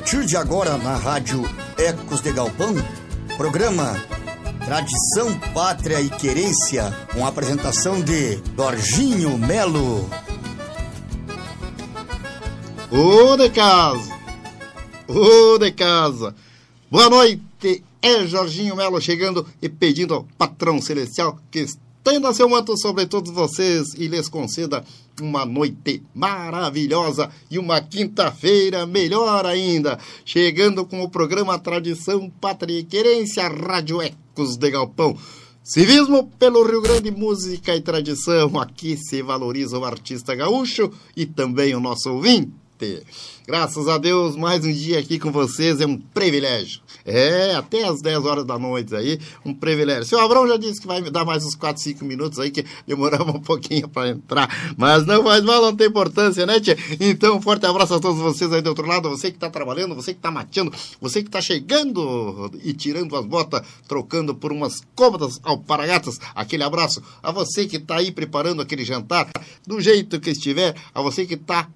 Partir de agora, na rádio Ecos de Galpão, programa Tradição, Pátria e Querência, com apresentação de Dorginho Melo. Ô de casa! Ô de casa! Boa noite! É Jorginho Melo chegando e pedindo ao patrão celestial que estenda seu manto sobre todos vocês e lhes conceda uma noite maravilhosa e uma quinta-feira melhor ainda. Chegando com o programa Tradição, Pátria e Querência, Rádio Ecos de Galpão. Civismo pelo Rio Grande, música e tradição. Aqui se valoriza o artista gaúcho e também o nosso ouvinte. Graças a Deus, mais um dia aqui com vocês é um privilégio. É, até às 10 horas da noite aí, um privilégio. Seu Abrão já disse que vai me dar mais uns 4, 5 minutos aí, que demoramos um pouquinho para entrar. Mas não faz mal, não tem importância, né, tia? Então, um forte abraço a todos vocês aí do outro lado, você que está trabalhando, você que está mateando, você que está chegando e tirando as botas, trocando por umas cômodas alparagatas. Aquele abraço a você que está aí preparando aquele jantar, do jeito que estiver, a você que está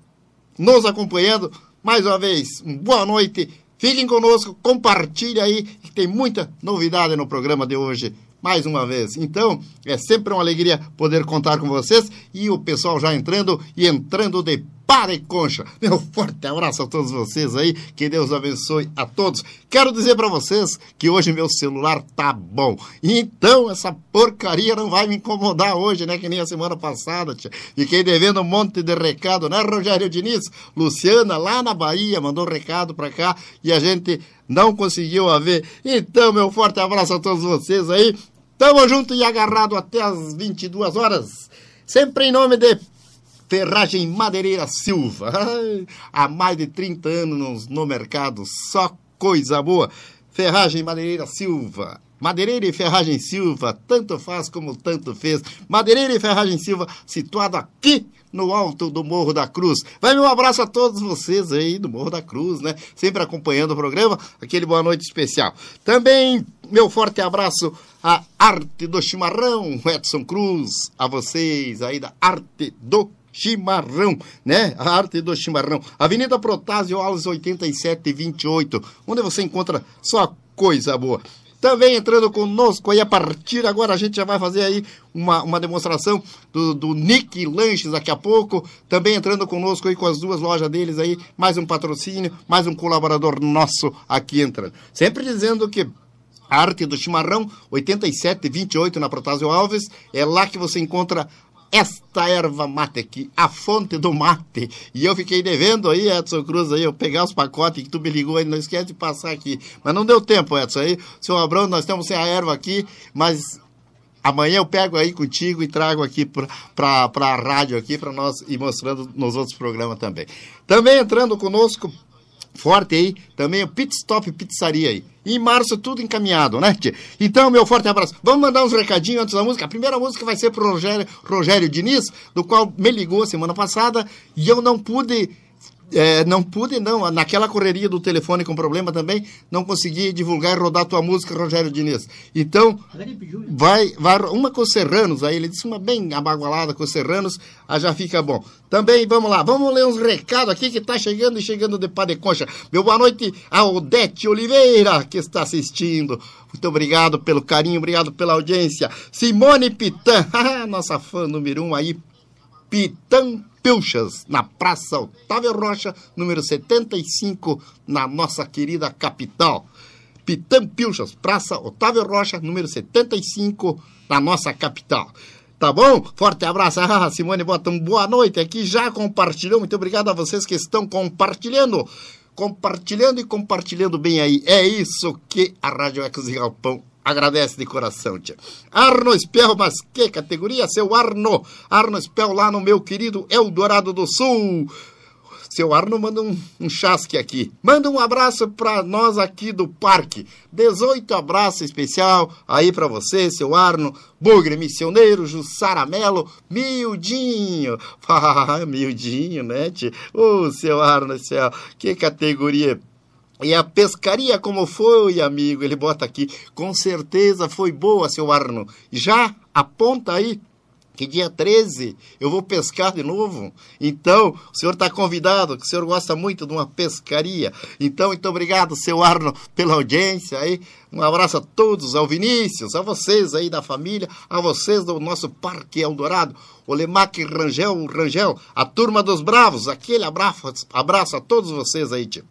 nos acompanhando. Mais uma vez, boa noite. Fiquem conosco, compartilhe aí, que tem muita novidade no programa de hoje. Mais uma vez. Então, é sempre uma alegria poder contar com vocês e o pessoal já entrando e entrando de para e concha. Meu forte abraço a todos vocês aí, que Deus abençoe a todos. Quero dizer para vocês que hoje meu celular tá bom. Então essa porcaria não vai me incomodar hoje, né? Que nem a semana passada, tia. Fiquei devendo um monte de recado, né, Rogério Diniz? Luciana, lá na Bahia, mandou um recado para cá e a gente não conseguiu a ver. Então, meu forte abraço a todos vocês aí. Tamo junto e agarrado até as 22 horas. Sempre em nome de Ferragem Madeireira Silva. Há mais de 30 anos no mercado, só coisa boa. Ferragem Madeireira Silva. Madeireira e Ferragem Silva, tanto faz como tanto fez. Madeireira e Ferragem Silva, situado aqui no alto do Morro da Cruz. Vai meu abraço a todos vocês aí do Morro da Cruz, né? Sempre acompanhando o programa, aquele boa noite especial. Também meu forte abraço à Arte do Chimarrão, Edson Cruz, a vocês aí da Arte do né? A arte do chimarrão. Avenida Protásio Alves 8728, onde você encontra só coisa boa. Também entrando conosco aí a partir agora, a gente já vai fazer aí uma, uma demonstração do, do Nick Lanches daqui a pouco. Também entrando conosco aí com as duas lojas deles aí, mais um patrocínio, mais um colaborador nosso aqui entrando. Sempre dizendo que Arte do Chimarrão, 8728 na Protásio Alves. É lá que você encontra esta erva mate aqui, a fonte do mate. E eu fiquei devendo aí, Edson Cruz, aí, eu pegar os pacotes que tu me ligou aí, não esquece de passar aqui. Mas não deu tempo, Edson, aí, seu Abrão, nós temos sem a erva aqui, mas amanhã eu pego aí contigo e trago aqui para a rádio aqui, para nós ir mostrando nos outros programas também. Também entrando conosco, forte aí, também o Pit Stop Pizzaria aí. Em março tudo encaminhado, né, tia? Então, meu forte abraço. Vamos mandar uns recadinhos antes da música. A primeira música vai ser pro Rogério, Rogério Diniz, do qual me ligou semana passada e eu não pude é, não pude, não. Naquela correria do telefone com problema também, não consegui divulgar e rodar tua música, Rogério Diniz. Então, vai, vai uma com Serranos, aí ele disse uma bem abagualada com Serranos, aí já fica bom. Também, vamos lá, vamos ler uns recados aqui que tá chegando e chegando de pá de concha. Meu boa noite a Odete Oliveira, que está assistindo. Muito obrigado pelo carinho, obrigado pela audiência. Simone Pitã, nossa fã número um aí, Pitã Pilchas, na Praça Otávio Rocha, número 75, na nossa querida capital. Pitã Pilchas, Praça Otávio Rocha, número 75, na nossa capital. Tá bom? Forte abraço. Ah, Simone bota um boa noite aqui, já compartilhou. Muito obrigado a vocês que estão compartilhando. Compartilhando e compartilhando bem aí. É isso que a Rádio Ecos e Galpão Agradece de coração, tia. Arno Espel, mas que categoria, seu Arno? Arno Espel lá no meu querido Eldorado do Sul. Seu Arno manda um, um chasque aqui. Manda um abraço para nós aqui do parque. 18 abraço especial aí para você, seu Arno. Bugre Missioneiro, Jussara Melo, Miudinho. Ah, miudinho, né, tia? Ô, oh, seu Arno, céu, que categoria e a pescaria como foi, amigo? Ele bota aqui. Com certeza foi boa, seu Arno. Já aponta aí que dia 13 eu vou pescar de novo. Então, o senhor está convidado, que o senhor gosta muito de uma pescaria. Então, muito obrigado, seu Arno, pela audiência aí. Um abraço a todos, ao Vinícius, a vocês aí da família, a vocês do nosso Parque Eldorado, o Lemac Rangel, Rangel, a turma dos Bravos, aquele abraço, abraço a todos vocês aí, tio.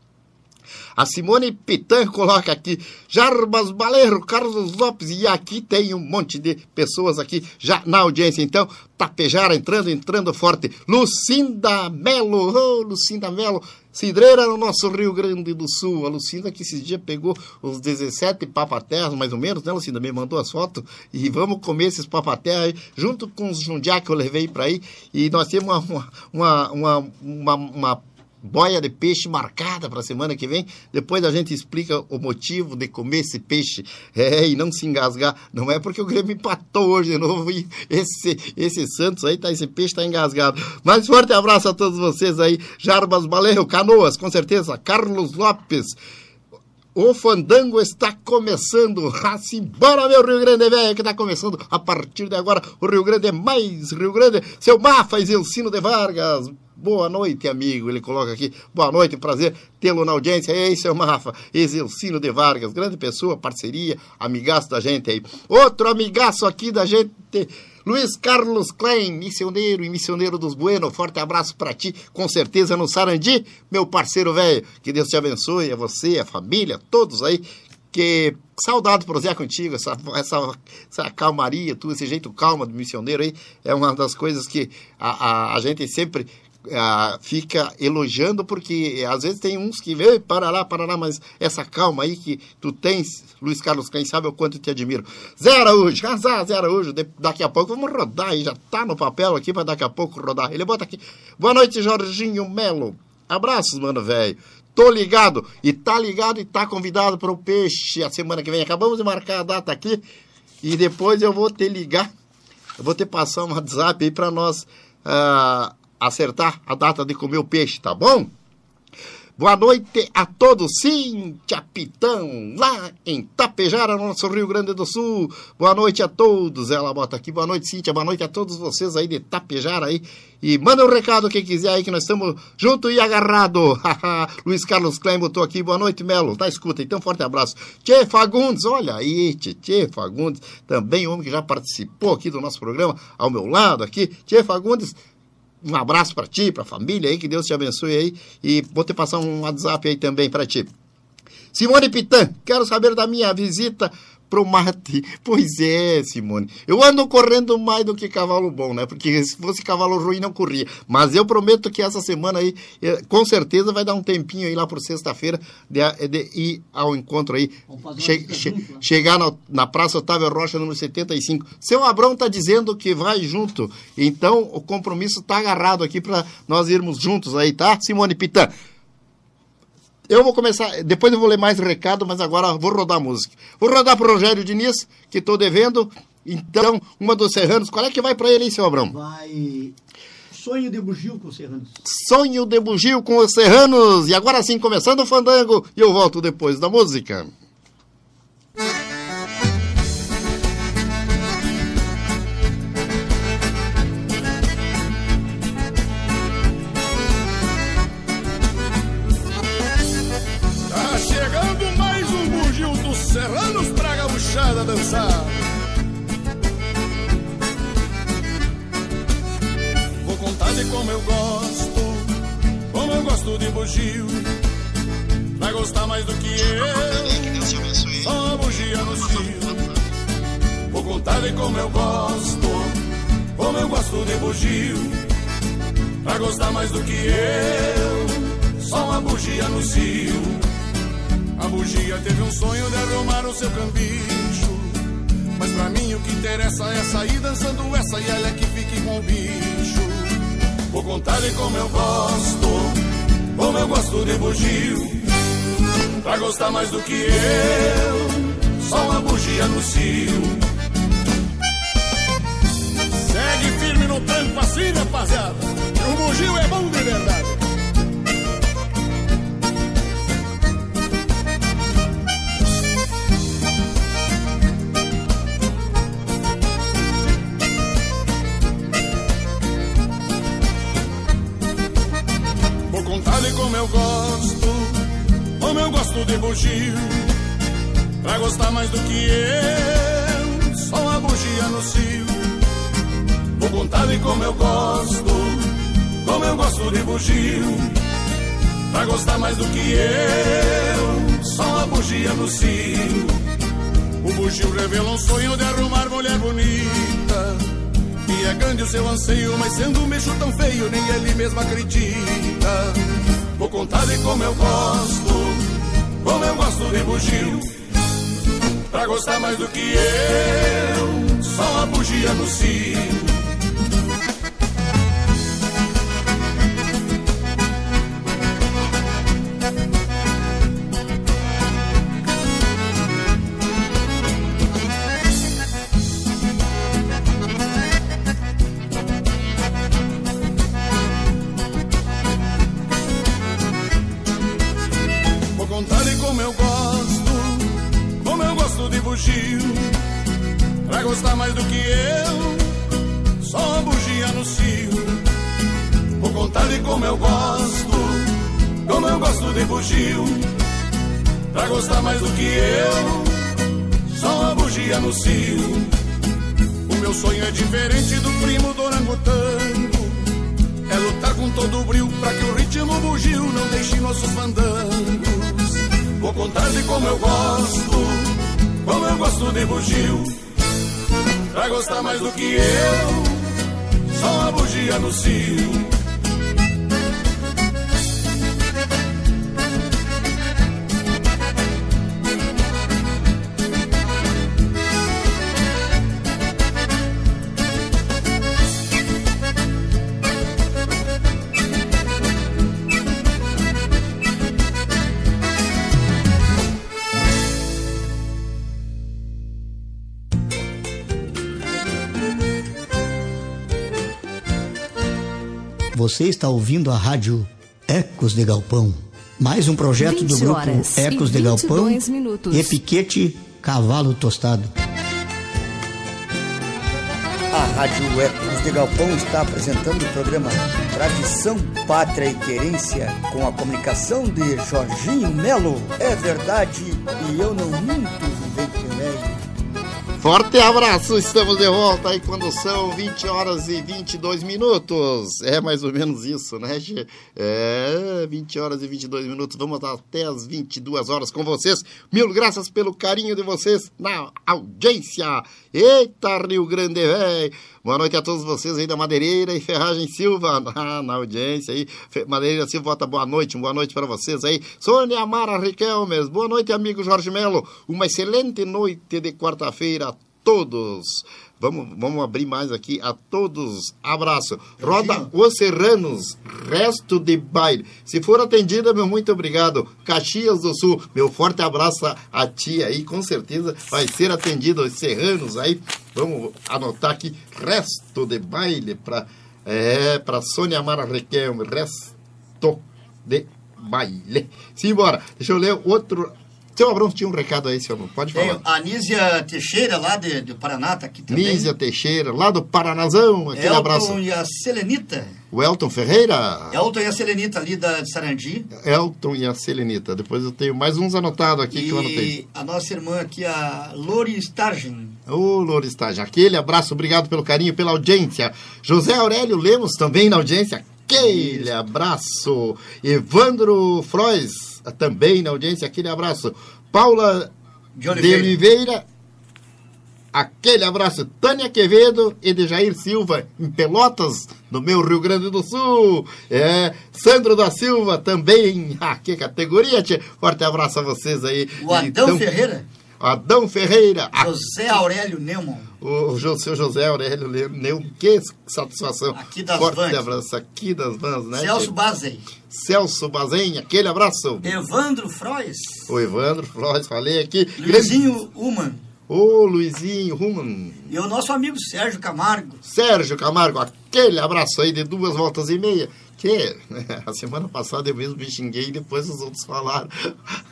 A Simone Pitan coloca aqui, Jarbas Baleiro, Carlos Lopes, e aqui tem um monte de pessoas aqui já na audiência. Então, Tapejara entrando, entrando forte. Lucinda Melo, oh, Lucinda Melo, cidreira no nosso Rio Grande do Sul. A Lucinda que esses dias pegou os 17 papaterras, mais ou menos, né, Lucinda? Me mandou as fotos e vamos comer esses papaterras aí, junto com os jundiá que eu levei para aí. E nós temos uma, uma, uma, uma, uma boia de peixe marcada para a semana que vem. Depois a gente explica o motivo de comer esse peixe é, e não se engasgar. Não é porque o Grêmio empatou hoje de novo e esse, esse Santos aí, tá, esse peixe está engasgado. Mas forte abraço a todos vocês aí. Jarbas Baleiro, Canoas, com certeza. Carlos Lopes. O fandango está começando. Assim, bora, meu Rio Grande velho, que está começando a partir de agora. O Rio Grande é mais Rio Grande. Seu Mafa e Ensino de Vargas. Boa noite, amigo. Ele coloca aqui. Boa noite, prazer tê-lo na audiência. Ei, seu Mafa, Exelcino de Vargas, grande pessoa, parceria, amigaço da gente aí. Outro amigaço aqui da gente. Luiz Carlos Klein, missioneiro e missioneiro dos Bueno, forte abraço para ti, com certeza no Sarandi, meu parceiro velho. Que Deus te abençoe, a você, a família, todos aí. Que saudade prosear contigo, essa, essa, essa calmaria, tu, esse jeito calmo do missioneiro aí, é uma das coisas que a, a, a gente sempre fica elogiando, porque às vezes tem uns que vê, para lá, para lá, mas essa calma aí que tu tens, Luiz Carlos, quem sabe o quanto te admiro. Zé Araújo, casar, Zé Araújo, daqui a pouco vamos rodar aí, já tá no papel aqui para daqui a pouco rodar. Ele bota aqui. Boa noite, Jorginho Melo. Abraços, mano, velho. Tô ligado. E tá ligado e tá convidado para o peixe a semana que vem. Acabamos de marcar a data aqui. E depois eu vou te ligar. Eu vou te passar um WhatsApp aí para nós uh, acertar a data de comer o peixe, tá bom? Boa noite a todos, Cíntia Pitão, lá em Tapejara, no nosso Rio Grande do Sul. Boa noite a todos, ela bota aqui. Boa noite, Cíntia, boa noite a todos vocês aí de Tapejara aí. E manda um recado quem quiser aí, que nós estamos junto e agarrado. Luiz Carlos Klein botou aqui, boa noite, Melo. Tá, escuta, então forte abraço. Tchê Fagundes, olha aí, Tchê Fagundes, também homem que já participou aqui do nosso programa, ao meu lado aqui. Tchê Fagundes, um abraço para ti, para a família aí, que Deus te abençoe aí. E vou te passar um WhatsApp aí também para ti. Simone Pitan, quero saber da minha visita pro mate. Pois é, Simone. Eu ando correndo mais do que cavalo bom, né? Porque se fosse cavalo ruim, não corria. Mas eu prometo que essa semana aí, eh, com certeza, vai dar um tempinho aí lá por sexta-feira de, de, ir ao encontro aí. Che, che, chegar na, na Praça Otávio Rocha, número 75. Seu Abrão tá dizendo que vai junto. Então, o compromisso tá agarrado aqui para nós irmos juntos aí, tá? Simone Pitan. Eu vou começar, depois eu vou ler mais recado, mas agora vou rodar a música. Vou rodar pro Rogério Diniz, que estou devendo. Então, uma dos Serranos. Qual é que vai para ele, hein, seu Abrão? Vai. Sonho de bugio com os Serranos. Sonho de bugio com os Serranos. E agora sim, começando o fandango. E eu volto depois da música. Gosto de bugio. Vai gostar mais do que eu, só uma bugia no cio. Vou contar de como eu gosto, como eu gosto de bugio. Vai gostar mais do que eu, só uma bugia no cio. A bugia teve um sonho de arrumar o seu cambicho. Mas pra mim o que interessa é sair dançando essa e ela é que fique com o bicho. Vou contar de como eu gosto, como eu gosto de bugio. Pra gostar mais do que eu, só uma bugia no cio. Segue firme no tranco assim, rapaziada. O bugio é bom de verdade. De bugio. Pra gostar mais do que eu, só uma bugia no cio. Vou contar-lhe como eu gosto, como eu gosto de bugio. Pra gostar mais do que eu, só uma bugia no cio. O bugio revela um sonho de arrumar mulher bonita. E é grande o seu anseio, mas sendo um bicho tão feio, nem ele mesmo acredita. Vou contar-lhe como eu gosto, como eu gosto de bugio. Pra gostar mais do que eu, só uma bugia no cio. Você está ouvindo a rádio Ecos de Galpão. Mais um projeto do 20 grupo Ecos de Galpão 22 minutos. e Piquete Cavalo Tostado. A Rádio Ecos de Galpão está apresentando o programa Tradição, Pátria e Querência com a comunicação de Jorginho Melo. É verdade e eu não minto. Forte abraço, estamos de volta aí quando são 20 horas e 22 minutos. É mais ou menos isso, né, Gê? É, 20 horas e 22 minutos. Vamos até as 22 horas com vocês. Mil graças pelo carinho de vocês na audiência. Eita, Rio Grande, velho. Boa noite a todos vocês aí da Madeireira e Ferragem Silva na, na audiência aí. Madeireira Silva, bota boa noite, boa noite para vocês aí. Sônia Amara Riquelmes, boa noite, amigo Jorge Melo. Uma excelente noite de quarta-feira a todos. Vamos, vamos abrir mais aqui a todos. Abraço. Roda Os Serranos, resto de baile. Se for atendida, meu muito obrigado. Caxias do Sul, meu forte abraço a- tia aí. Com certeza vai ser atendido os Serranos aí. Vamos anotar aqui, resto de baile para é, para Sônia Mara Requelme, resto de baile. Simbora. Deixa eu ler outro. Seu Abrão tinha um recado aí, seu Abrão. Pode Tem falar. a Nízia Teixeira, lá de, do Paraná, tá aqui também. Nízia Teixeira, lá do Paranazão, aquele Elton abraço. e a Selenita. O Elton Ferreira, Elton e a Selenita ali da, de Sarandi. Elton e a Selenita. Depois eu tenho mais uns anotados aqui que eu anotei. E a nossa irmã aqui, a Lori Stargen. Ô, Loristage, aquele abraço, obrigado pelo carinho, pela audiência. José Aurélio Lemos também na audiência, aquele abraço. Evandro Frois também na audiência, aquele abraço. Paula De de Oliveira. Oliveira, aquele abraço. Tânia Quevedo e de Jair Silva, em Pelotas, no meu Rio Grande do Sul. É, Sandro da Silva também, ah, que categoria, tia. Forte abraço a vocês aí. O Adão Então, Ferreira. Adão Ferreira, José Aurélio Neumann. O, o seu José Aurélio Neu, que satisfação. Aqui das Forte Vans. abraço aqui das Vans, né? Celso tia? Bazei. Celso Bazen, aquele abraço. Evandro Frois. O Evandro Flores, falei aqui. Luizinho Uman. Ô, Luizinho Ruman. E o nosso amigo Sérgio Camargo. Sérgio Camargo, aquele abraço aí de duas voltas e meia. Que a semana passada eu mesmo me xinguei e depois os outros falaram.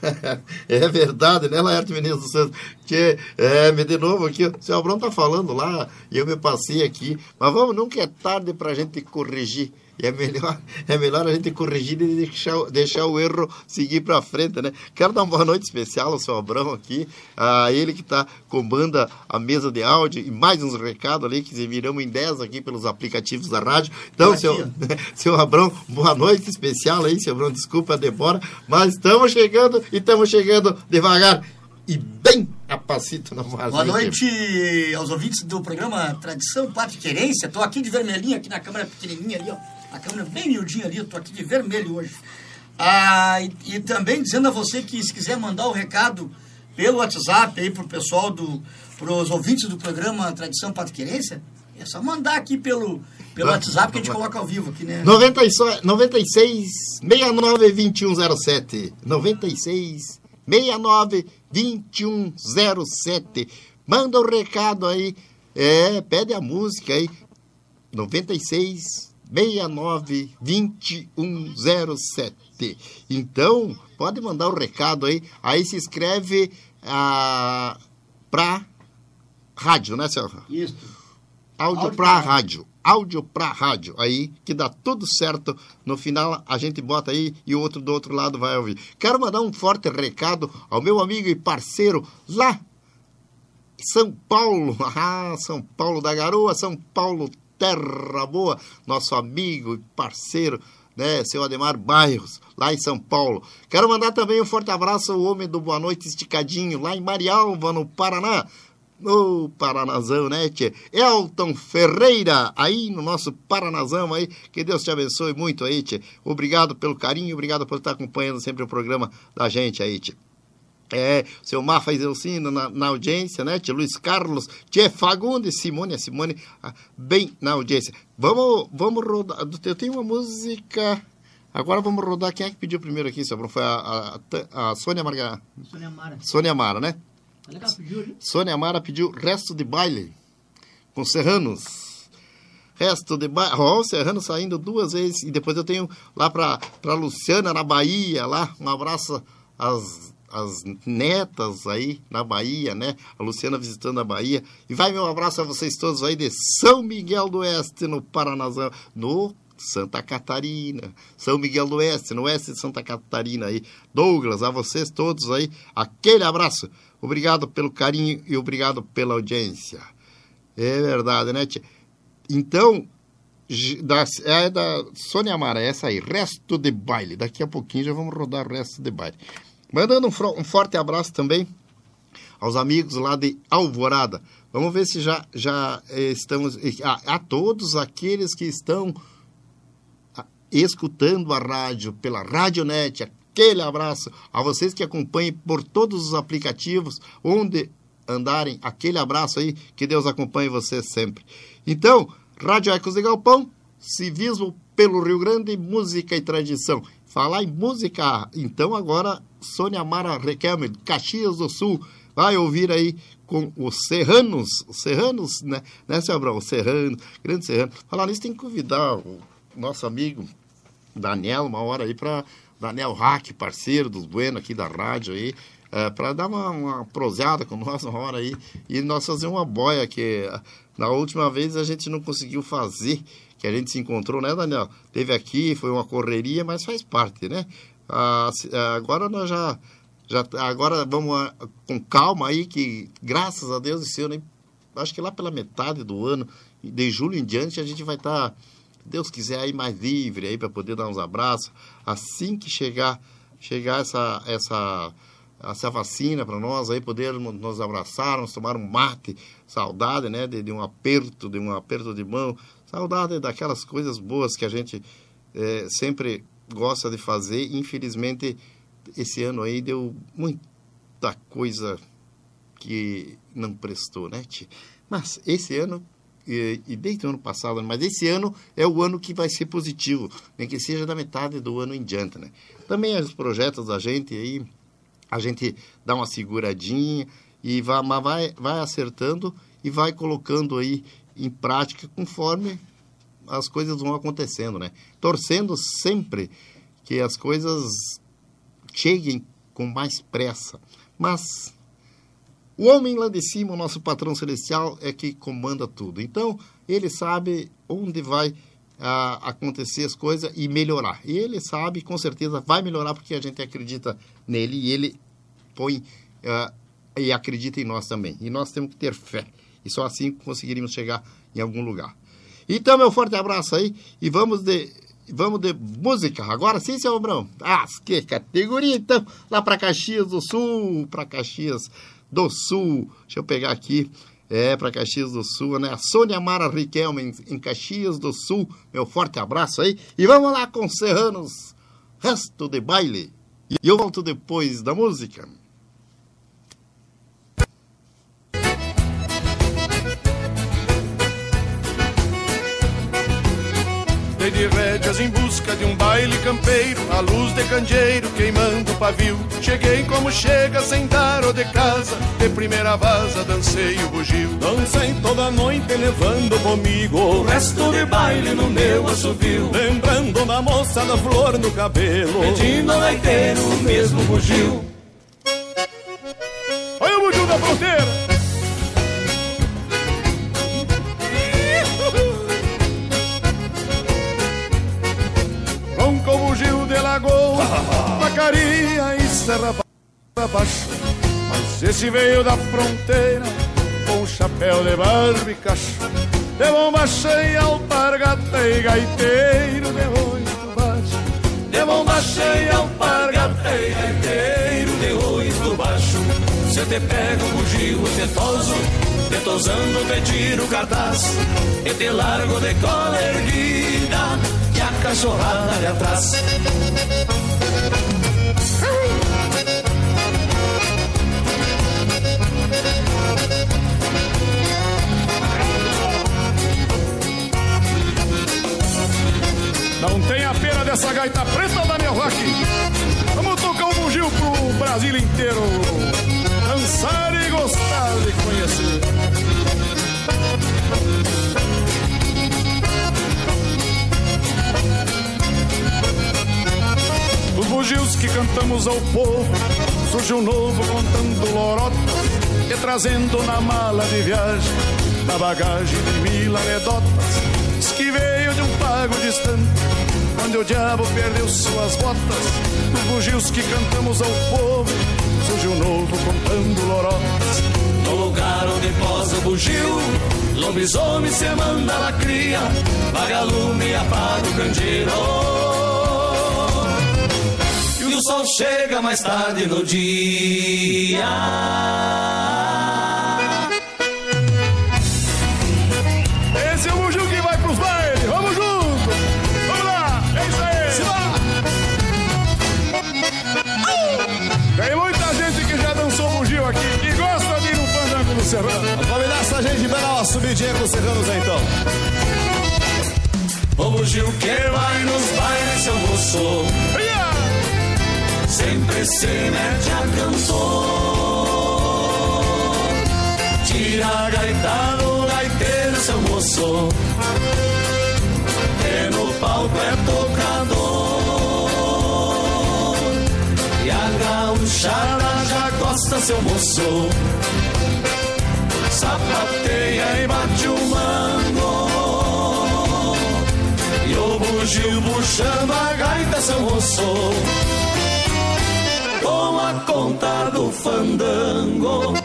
é verdade, né, Laerte Menezes dos Santos? Que, é, de novo aqui, o seu Abrão tá falando lá e eu me passei aqui. Mas vamos, nunca é tarde pra gente corrigir. E é melhor, é melhor a gente corrigir e deixar, deixar o erro seguir para frente, né? Quero dar uma boa noite especial ao seu Abrão aqui, a ele que está comanda a mesa de áudio e mais uns recados ali que viramos em 10 aqui pelos aplicativos da rádio. Então, seu, seu Abrão, boa noite especial aí, seu Abrão, desculpa a demora, mas estamos chegando e estamos chegando devagar e bem a passito na voz. Boa noite aos ouvintes do programa Tradição Pátria Querência. Estou aqui de vermelhinho, aqui na câmera pequenininha ali, ó. A câmera bem miudinha ali, eu tô aqui de vermelho hoje. Ah, e, e, também dizendo a você que se quiser mandar o recado pelo WhatsApp aí pro pessoal do pros ouvintes do programa Tradição Patriquerência, é só mandar aqui pelo pelo ah, WhatsApp que a gente coloca ao vivo aqui, né? 96 96 69 2107 96 69 2107 Manda o um recado aí, é, pede a música aí. 96 69 2107. Então, pode mandar o um recado aí. Aí se inscreve ah, para rádio, né, senhor? Isso. Áudio, áudio para rádio. Áudio para rádio. Aí que dá tudo certo. No final a gente bota aí e o outro do outro lado vai ouvir. Quero mandar um forte recado ao meu amigo e parceiro lá são Paulo, ah, São Paulo da Garoa, São Paulo Terra Boa, nosso amigo e parceiro, né, seu Ademar Bairros, lá em São Paulo. Quero mandar também um forte abraço ao homem do Boa Noite Esticadinho, lá em Marialva, no Paraná. No Paranazão, né, tchê? Elton Ferreira, aí no nosso Paranazão aí. Que Deus te abençoe muito aí, tchê. Obrigado pelo carinho, obrigado por estar acompanhando sempre o programa da gente aí, tchê. É, seu Mafa Elcino na, na audiência, né? Tia Luiz Carlos, Tia Fagundes, Simone, a Simone, ah, bem na audiência. Vamos, vamos rodar. Eu tenho uma música. Agora vamos rodar. Quem é que pediu primeiro aqui, seu Foi a, a, a Sônia Marga... Sônia Mara. Sônia Mara, né? Pediu, Sônia Mara pediu resto de baile com Serranos. Resto de baile. Ó, oh, Serrano saindo duas vezes. E depois eu tenho lá para Luciana, na Bahia, lá. Um abraço às as netas aí na Bahia, né? A Luciana visitando a Bahia. E vai meu abraço a vocês todos aí de São Miguel do Oeste, no Paranazão, no Santa Catarina, São Miguel do Oeste, no oeste de Santa Catarina aí. Douglas, a vocês todos aí, aquele abraço. Obrigado pelo carinho e obrigado pela audiência. É verdade, né, tia? Então, da, é da Sônia Mara, essa aí, resto de baile. Daqui a pouquinho já vamos rodar o resto de baile. Mandando um, forte abraço também aos amigos lá de Alvorada. Vamos ver se já, já eh, estamos. A, a, todos aqueles que estão escutando a rádio pela Radionet, aquele abraço. A vocês que acompanhem por todos os aplicativos, onde andarem, aquele abraço aí. Que Deus acompanhe vocês sempre. Então, Rádio Ecos de Galpão, civismo pelo Rio Grande, música e tradição. Falar em música, então agora Sônia Mara Requelme, Caxias do Sul, vai ouvir aí com os Serranos, os Serranos, né, né, seu Abrão? Os grande Serrano. Falar nisso, tem que convidar o nosso amigo Daniel, uma hora aí para Daniel Hack, parceiro dos Bueno aqui da rádio aí, é, para dar uma, uma proseada com nós uma hora aí e nós fazer uma boia que na última vez a gente não conseguiu fazer que a gente se encontrou, né, Daniel? Teve aqui, foi uma correria, mas faz parte, né? Ah, ah agora nós já, já agora vamos ah, com calma aí, que graças a Deus esse ano, acho que lá pela metade do ano, de julho em diante, a gente vai estar, tá, Deus quiser, aí mais livre aí para poder dar uns abraços. Assim que chegar, chegar essa, essa essa vacina para nós aí podermos nos abraçar, nos tomar um mate, saudade, né, de, de, um aperto, de um aperto de mão, Saudade daquelas coisas boas que a gente é, sempre gosta de fazer. Infelizmente, esse ano aí deu muita coisa que não prestou, né? Mas esse ano, e desde o ano passado, mas esse ano é o ano que vai ser positivo, nem que seja da metade do ano em diante, né? Também os projetos da gente aí, a gente dá uma seguradinha e vai, vai, vai acertando e vai colocando aí em prática conforme as coisas vão acontecendo, né? Torcendo sempre que as coisas cheguem com mais pressa. Mas o homem lá de cima, o nosso patrão celestial, é que comanda tudo. Então, ele sabe onde vai acontecer as coisas e melhorar. E ele sabe, com certeza vai melhorar porque a gente acredita nele e ele põe uh, e acredita em nós também. E nós temos que ter fé. E só assim conseguiremos chegar em algum lugar. Então, meu forte abraço aí e vamos de vamos de música. Agora sim, seu Abrão. Ah, que categoria então. Lá para Caxias do Sul, para Caxias do Sul. Deixa eu pegar aqui. É, para Caxias do Sul, né? A Sônia Mara Riquelme, em Caxias do Sul. Meu forte abraço aí. E vamos lá com Serranos, resto de baile. E eu volto depois da música. Dei de rédeas em busca de um baile campeiro A luz de candeeiro queimando o pavio. Cheguei como chega sem dar o de casa De primeira vaza dancei o bugio. Dancei toda noite levando comigo O resto de baile no meu assovio. Lembrando da moça da flor no cabelo Pedindo ao leiteiro o mesmo bugio. Olha o bugio da fronteira lagoa, Vacaria e Serra Baixo. Mas esse veio da fronteira com chapéu de barba e cacho, de bomba cheia, alpargata e gaiteiro de oito baixo. De bomba cheia, alpargata e gaiteiro de oito baixo. Se te pego um bugio tetoso, te tosando te tiro o cartaz, e te largo de cola erguida a cachorrada atrás. Não tem a pena dessa gaita preta, Daniel Rock. Vamos tocar um bugio pro Brasil inteiro. Dançar e gostar de conhecer. Bugios que cantamos ao povo, surge um novo contando lorota e trazendo na mala de viagem, na bagagem de mil anedotas. Diz que veio de um pago distante, onde o diabo perdeu suas botas. Dos bugios que cantamos ao povo, surge um novo contando lorotas. No lugar onde posa o bugio, lobisomem se manda la cria, vagalume apaga o candeeiro o sol chega mais tarde no dia. Esse é o Muju que vai pros bailes, vamos junto! Vamos lá, é isso aí! Se lá. Tem muita gente que já dançou bugio aqui e gosta de ir no fandango do Serrano. Vamos convidar essa gente pra dar uma subidinha com os Serranos aí então. O bugio que vai nos bailes, seu moço. Sempre se mete a. Tira a gaita do gaiteiro, seu moço, que no palco é tocador. E a gauchada já gosta, seu moço, sapateia e bate o mango. E o bugio puxando a gaita, seu moço com a conta do fandango.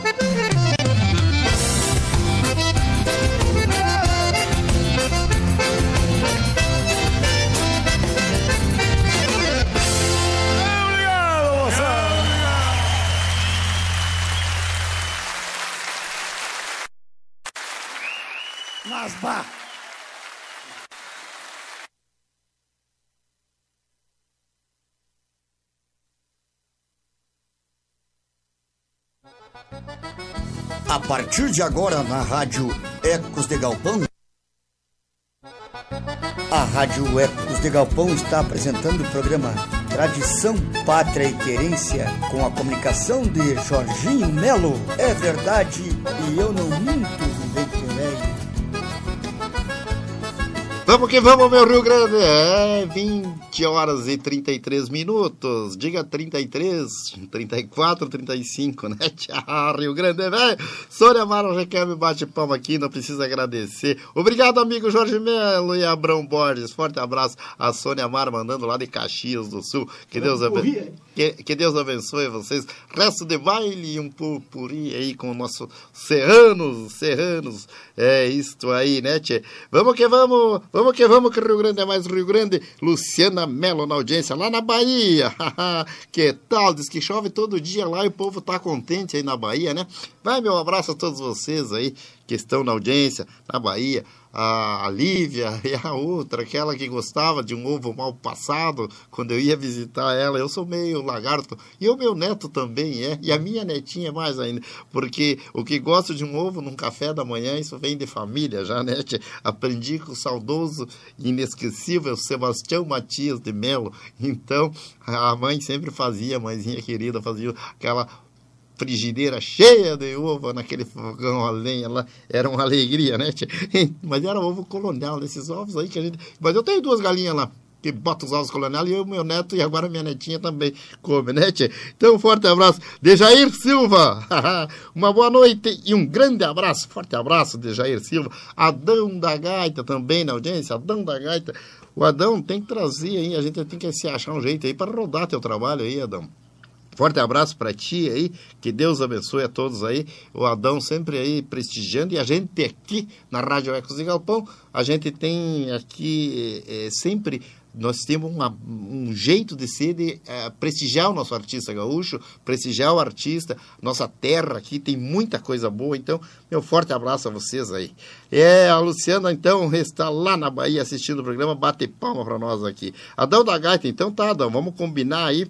A partir de agora, na Rádio Ecos de Galpão, a Rádio Ecos de Galpão está apresentando o programa Tradição, Pátria e Querência com a comunicação de Jorginho Melo. É verdade e eu não minto, Vamos que vamos, meu Rio Grande. É 20 horas e 33 minutos. Diga 33, 34, 35, né? Tchau, Rio Grande, velho. Sônia Mara Requer me bate palma aqui, não precisa agradecer. Obrigado, amigo Jorge Melo e Abrão Borges. Forte abraço a Sônia Mara mandando lá de Caxias do Sul. Que Deus, abençoe, que, que Deus abençoe vocês. Resto de baile e um purpuri aí com o nosso serranos, serranos. É isto aí, né, tchê? Vamos que vamos. Vamos que vamos, que Rio Grande é mais Rio Grande. Luciana Melo na audiência, lá na Bahia. que tal? Diz que chove todo dia lá e o povo tá contente aí na Bahia, né? Vai meu abraço a todos vocês aí que estão na audiência, na Bahia a Lívia e a outra, aquela que gostava de um ovo mal passado, quando eu ia visitar ela, eu sou meio lagarto, e o meu neto também é, e a minha netinha mais ainda, porque o que gosto de um ovo num café da manhã, isso vem de família já, né? Aprendi com o saudoso e inesquecível Sebastião Matias de Melo, então a mãe sempre fazia, mãezinha querida, fazia aquela frigideira cheia de ovo naquele fogão a lenha lá. Era uma alegria, né? Mas era ovo colonial, desses ovos aí que a gente. Mas eu tenho duas galinhas lá que bota os ovos coloniais, e eu, meu neto, e agora minha netinha também come, né, tchê? Então, um forte abraço. Dejair Silva, uma boa noite e um grande abraço, forte abraço, Dejair Silva. Adão da Gaita também na audiência, Adão da Gaita. O Adão tem que trazer aí, a gente tem que se achar um jeito aí para rodar teu trabalho aí, Adão. Forte abraço para ti aí, que Deus abençoe a todos aí. O Adão sempre aí prestigiando e a gente aqui na Rádio Ecos e Galpão, a gente tem aqui é, sempre nós temos uma, um jeito de ser de é, prestigiar o nosso artista gaúcho, prestigiar o artista, nossa terra aqui tem muita coisa boa, então meu forte abraço a vocês aí. É, a Luciana então está lá na Bahia assistindo o programa, bate palma para nós aqui. Adão da Gaita, então tá, Adão, vamos combinar aí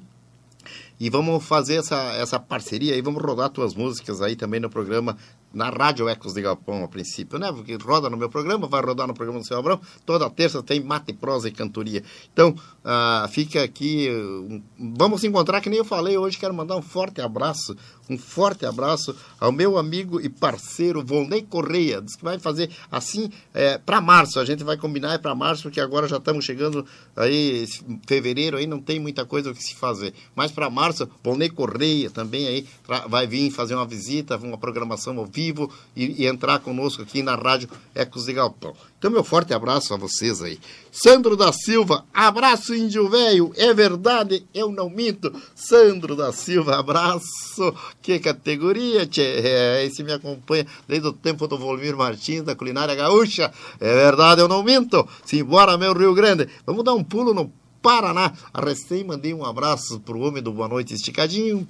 e vamos fazer essa, essa parceria aí, vamos rodar tuas músicas aí também no programa, na Rádio Ecos de Galpão, a princípio, né? Porque roda no meu programa, vai rodar no programa do seu Abrão. Toda terça tem mate, prosa e cantoria. Então, uh, fica aqui. Uh, vamos se encontrar, que nem eu falei hoje. Quero mandar um forte abraço um forte abraço ao meu amigo e parceiro Volney Correia. Diz que vai fazer assim é, para março. A gente vai combinar é para março, porque agora já estamos chegando aí, fevereiro, aí não tem muita coisa o que se fazer. Mas para março, Volney Correia também aí vai vir fazer uma visita, uma programação ao vivo e, e entrar conosco aqui na Rádio Ecos de Galpão. Então, meu forte abraço a vocês aí. Sandro da Silva, abraço, índio velho. É verdade, eu não minto. Sandro da Silva, abraço. Que categoria, tchê. É, esse me acompanha desde o tempo do Volmir Martins, da culinária gaúcha. É verdade, eu não minto. Simbora, meu Rio Grande. Vamos dar um pulo no Paraná. Recém mandei um abraço pro homem do Boa Noite Esticadinho,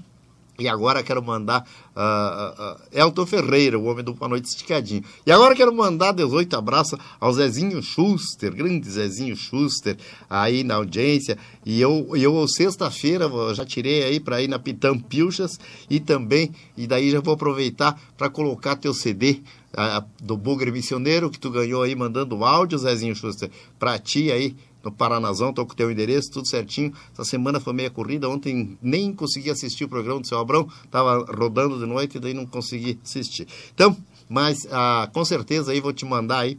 e agora quero mandar uh, uh, Elton Ferreira, o homem do Boa Noite Esticadinho. E agora quero mandar 18 abraços ao Zezinho Schuster, grande Zezinho Schuster, aí na audiência. E eu, eu sexta-feira, já tirei aí para ir na Pitão Pilchas e também, e daí já vou aproveitar para colocar teu CD uh, do Bugre Missioneiro, que tu ganhou aí mandando áudio, Zezinho Schuster, para ti aí no Paranazão, estou com o teu endereço, tudo certinho. Essa semana foi meia corrida, ontem nem consegui assistir o programa do seu Abrão, estava rodando de noite e daí não consegui assistir. Então, mas ah, com certeza aí vou te mandar aí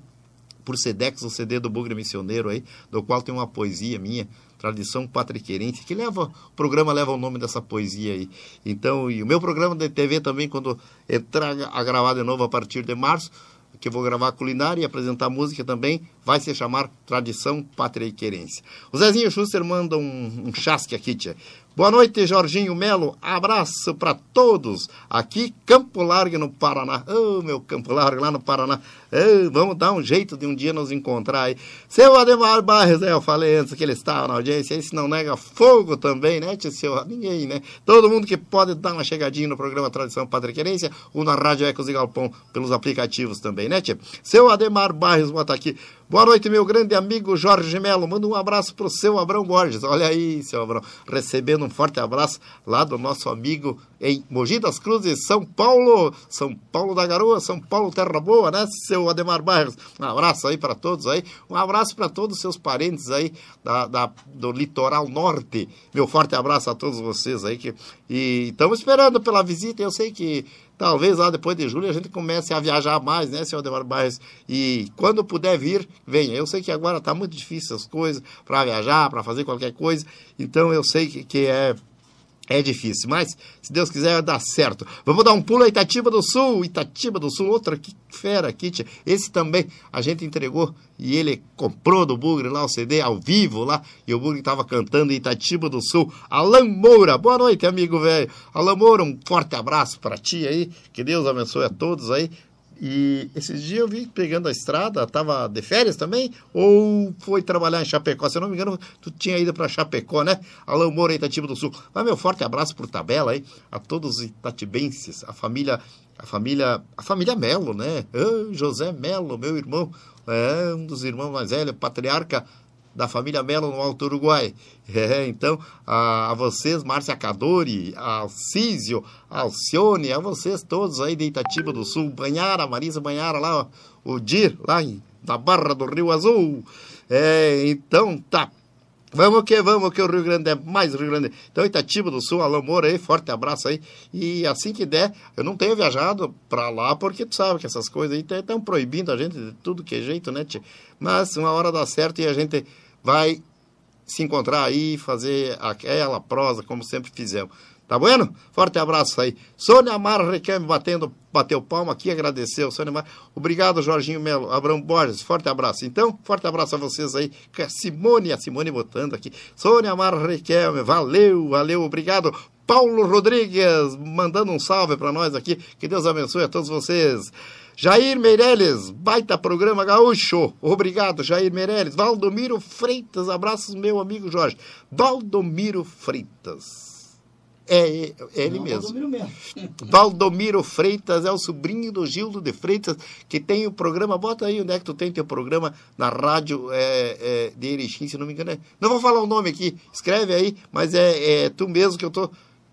por Sedex o CD do Bugre Missioneiro aí, do qual tem uma poesia minha, tradição patriqueirense, que leva, o programa leva o nome dessa poesia aí. Então, e o meu programa de TV também, quando entrar a gravar de novo a partir de março, que eu vou gravar culinária e apresentar música também, vai se chamar Tradição Pátria e Querência. O Zezinho Schuster manda um, um chasque aqui, tia. Boa noite, Jorginho Melo. Abraço para todos. Aqui, Campo Largo, no Paraná. Oh, meu Campo Largo, lá no Paraná. Oh, vamos dar um jeito de um dia nos encontrar aí. Seu Ademar Barres, né? Eu falei antes que ele estava na audiência. Esse não nega fogo também, né, tio? Seu... Ninguém, né? Todo mundo que pode dar uma chegadinha no programa Tradição Padre Querência ou na Rádio Ecos e Galpão pelos aplicativos também, né, tio? Seu Ademar Barres, bota aqui. Boa noite, meu grande amigo Jorge Melo. Manda um abraço pro seu Abrão Borges. Olha aí, seu Abrão. Recebendo um forte abraço lá do nosso amigo em Mogi das Cruzes, São Paulo. São Paulo da Garoa, São Paulo Terra Boa, né, seu Ademar Barros? Um abraço aí para todos aí. Um abraço para todos os seus parentes aí da, da, do litoral norte. Meu forte abraço a todos vocês aí. Que, e estamos esperando pela visita. Eu sei que talvez lá depois de julho a gente comece a viajar mais, né, senhor Demar Bairros? E quando puder vir, venha. Eu sei que agora está muito difícil as coisas para viajar, para fazer qualquer coisa, então eu sei que, que é é difícil, mas se Deus quiser dar certo. Vamos dar um pulo a Itatiba do Sul. Itatiba do Sul, outra que fera tia. Esse também a gente entregou e ele comprou do Bugre lá o CD ao vivo lá. E o Bugre estava cantando Itatiba do Sul. Alan Moura, boa noite, amigo velho. Alan Moura, um forte abraço para ti aí. Que Deus abençoe a todos aí. E esses dias eu vi pegando a estrada, tava de férias também? Ou foi trabalhar em Chapecó? Se eu não me engano, tu tinha ido para Chapecó, né? Alão Moura, Itatiba do Sul. Mas meu forte abraço por tabela aí, a todos os itatibenses, a família, a família, a família Melo, né? Ah, José Melo, meu irmão, é um dos irmãos mais velhos, patriarca da família Melo no Alto Uruguai. É, então, a, a vocês, Márcia Cadori, Alcísio, Alcione, a vocês todos aí de Itatiba do Sul, Banhara, Marisa Banhara lá, o Dir, lá em, na Barra do Rio Azul. É, então, tá. Vamos que vamos, que o Rio Grande é mais Rio Grande. Então, Itatiba do Sul, Alô Moura aí, forte abraço aí. E assim que der, eu não tenho viajado pra lá, porque tu sabe que essas coisas aí estão proibindo a gente de tudo que é jeito, né, tia? Mas uma hora dá certo e a gente vai se encontrar aí e fazer aquela prosa, como sempre fizemos. Tá bueno? Forte abraço aí. Sônia Mar Requeme batendo, bateu palma aqui, agradeceu. Sônia Mar. Obrigado, Jorginho Melo. Abrão Borges, forte abraço. Então, forte abraço a vocês aí. A Simone, a Simone botando aqui. Sônia Mar Requeme, valeu, valeu, obrigado. Paulo Rodrigues, mandando um salve para nós aqui. Que Deus abençoe a todos vocês. Jair Meirelles, baita programa gaúcho. Obrigado, Jair Meirelles. Valdomiro Freitas, abraços, meu amigo Jorge. Valdomiro Freitas. É, é ele Não, mesmo. Valdomiro mesmo. Valdomiro Freitas é o sobrinho do Gildo de Freitas, que tem o programa. Bota aí onde é que tu tem teu programa na rádio é, é, de Erechim, se não me engano. é- Não vou falar o nome aqui, escreve aí, mas é, é tu mesmo que eu tô.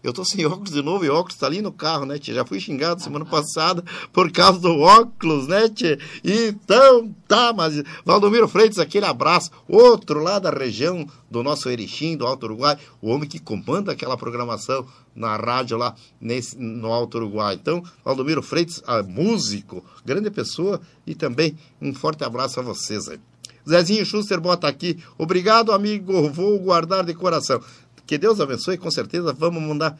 Eu tô sem óculos de novo e óculos tá ali no carro, né, tia? Já fui xingado semana passada por causa do óculos, né, tia? Então, tá, mas Valdomiro Freitas, aquele abraço. Outro lá da região do nosso Erechim, do Alto Uruguai, o homem que comanda aquela programação na rádio lá nesse, no Alto Uruguai. Então, Valdomiro Freitas, ah, músico, grande pessoa e também um forte abraço a vocês aí. Zezinho Schuster bota aqui, obrigado amigo, vou guardar de coração. Que Deus abençoe, com certeza vamos mandar.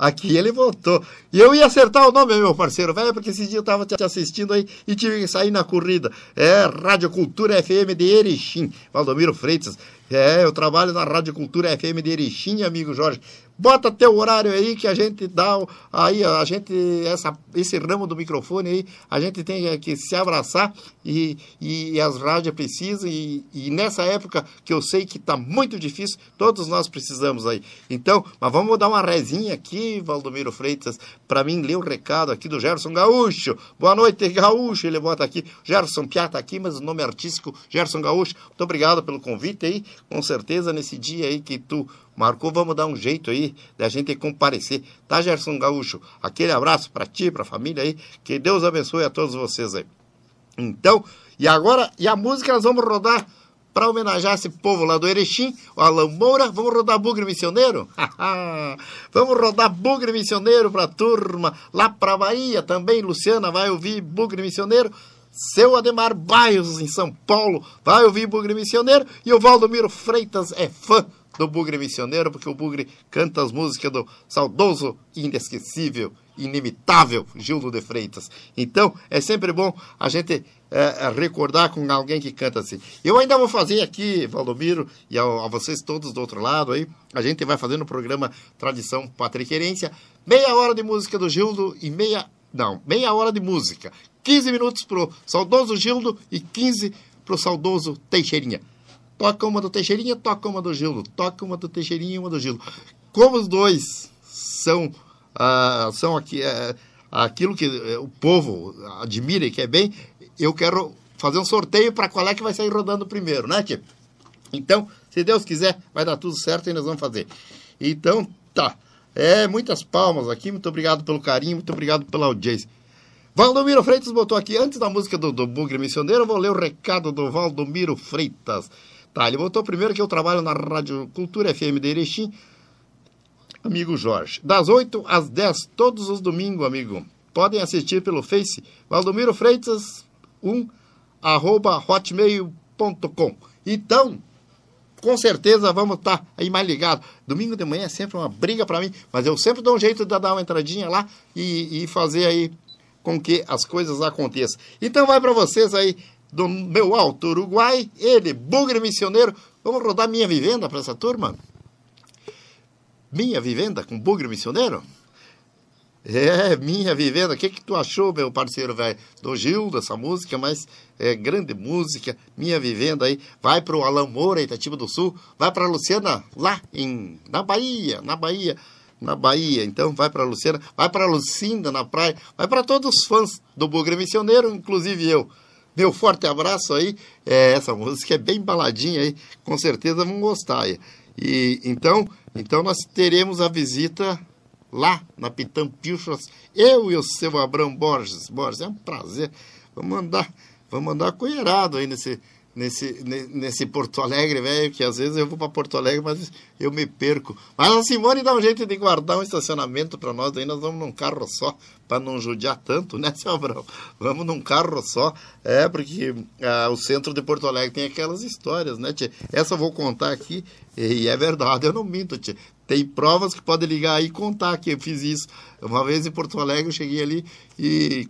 Aqui ele voltou. E eu ia acertar o nome, meu parceiro, velho, porque esse dia eu tava te assistindo aí e tive que sair na corrida. É Rádio Cultura FM de Erechim, Valdomiro Freitas. É, eu trabalho na Rádio Cultura FM de Erechim, amigo Jorge. Bota teu horário aí que a gente dá aí a gente essa esse ramo do microfone aí a gente tem que se abraçar e, e as rádios precisam e, e nessa época que eu sei que está muito difícil todos nós precisamos aí. Então mas vamos dar uma rezinha aqui Valdomiro Freitas para mim ler o recado aqui do Gerson Gaúcho. Boa noite Gaúcho ele bota aqui. Gerson Piata aqui mas o nome artístico Gerson Gaúcho. Muito obrigado pelo convite aí com certeza nesse dia aí que tu Marcou, vamos dar um jeito aí da gente comparecer. Tá, Gerson Gaúcho? Aquele abraço para ti, para a família aí. Que Deus abençoe a todos vocês aí. Então, e agora, e a música nós vamos rodar para homenagear esse povo lá do Erechim, o Alan Moura. Vamos rodar Bugre Missioneiro? vamos rodar Bugre Missioneiro para a turma lá para Bahia também. Luciana vai ouvir Bugre Missioneiro. Seu Ademar Bairros, em São Paulo, vai ouvir Bugre Missioneiro. E o Valdomiro Freitas é fã do Bugre Missioneiro, porque o Bugre canta as músicas do saudoso, inesquecível, inimitável Gildo de Freitas. Então, é sempre bom a gente é, recordar com alguém que canta assim. Eu ainda vou fazer aqui, Valdomiro, e a, a vocês todos do outro lado aí, a gente vai fazer no programa Tradição Patriquerência, meia hora de música do Gildo e meia. Não, meia hora de música. 15 minutos pro saudoso Gildo e 15 pro saudoso Teixeirinha. Toca uma do Teixeirinha, toca uma do Gildo. Toca uma do Teixeirinha e uma do Gildo. Como os dois são, ah, são aqui, eh, aquilo que eh, o povo admira e quer bem, eu quero fazer um sorteio para qual é que vai sair rodando primeiro, né, Tio? Então, se Deus quiser, vai dar tudo certo e nós vamos fazer. Então, tá. É, muitas palmas aqui. Muito obrigado pelo carinho, muito obrigado pela audiência. Valdomiro Freitas botou aqui, antes da música do, do Bugre Missioneiro, eu vou ler o recado do Valdomiro Freitas. Tá, ele botou primeiro que eu trabalho na Rádio Cultura FM de Erechim. Amigo Jorge, das 8 às 10, todos os domingos, amigo. podem assistir pelo Face Valdomiro Freitas 1 arroba hotmail.com. Então, com certeza vamos estar tá aí mais ligados. Domingo de manhã é sempre uma briga para mim, mas eu sempre dou um jeito de dar uma entradinha lá e, e fazer aí com que as coisas aconteçam. Então vai para vocês aí do meu alto Uruguai, ele, Bugre Missioneiro. Vamos rodar minha vivenda para essa turma? Minha vivenda com Bugre Missioneiro? É, minha vivenda. O que, que tu achou, meu parceiro velho? Do Gil, dessa música, mas é grande música. Minha vivenda aí. Vai pro Alain Moura, Itatiba do Sul. Vai pra Luciana, lá em, na Bahia, na Bahia. Na Bahia, então vai para Luciana, vai para Lucinda na praia, vai para todos os fãs do Bugre Missioneiro, inclusive eu. Meu forte abraço aí. É, essa música é bem baladinha aí, com certeza vão gostar. Aí. E então, então nós teremos a visita lá na Pitã Pilchas, eu e o seu Abrão Borges. Borges, é um prazer. Vamos andar, vamos andar coerado aí nesse, nesse, nesse Porto Alegre, velho, que às vezes eu vou para Porto Alegre, mas eu me perco. Mas a Simone dá um jeito de guardar um estacionamento para nós, aí nós vamos num carro só, para não judiar tanto, né, seu Abrão? Vamos num carro só, é, porque ah, o centro de Porto Alegre tem aquelas histórias, né, tia? Essa eu vou contar aqui, e é verdade, eu não minto, tia. Tem provas que podem ligar aí e contar que eu fiz isso. Uma vez em Porto Alegre, eu cheguei ali e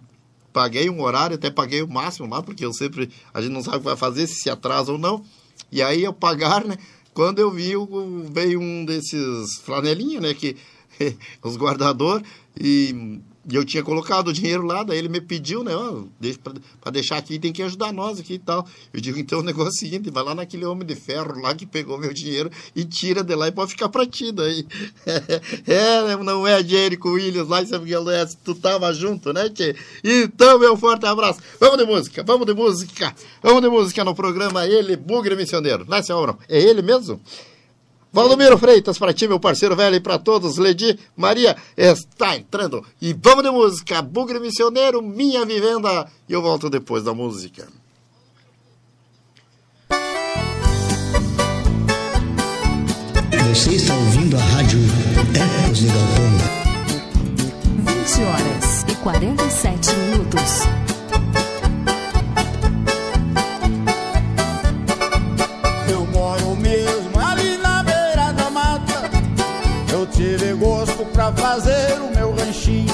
paguei um horário, até paguei o máximo lá, porque eu sempre, a gente não sabe o que vai fazer, se se atrasa ou não. E aí eu pagar, né? Quando eu vi, veio um desses flanelinha, né? Que os guardadores e e eu tinha colocado o dinheiro lá, daí ele me pediu, né? Ó, para deixar aqui, tem que ajudar nós aqui e tal. Eu digo, então o negócio é o seguinte: vai lá naquele homem de ferro lá que pegou meu dinheiro e tira de lá e pode ficar pra ti daí. É, não é Jerico Williams lá em São Miguel do Oeste, tu tava junto, né, tchê? Então, meu forte abraço. Vamos de música, vamos de música. Vamos de música no programa Ele, Bugre Missioneiro. Não é, senhor? É ele mesmo? Valdomiro Freitas, para ti, meu parceiro velho, e para todos, Ledi Maria está entrando. E vamos de música, Bugre Missioneiro, Minha Vivenda. E eu volto depois da música. Você está ouvindo a rádio Ecos de Galpão. 20 horas e 47 minutos. Pra fazer o meu ranchinho.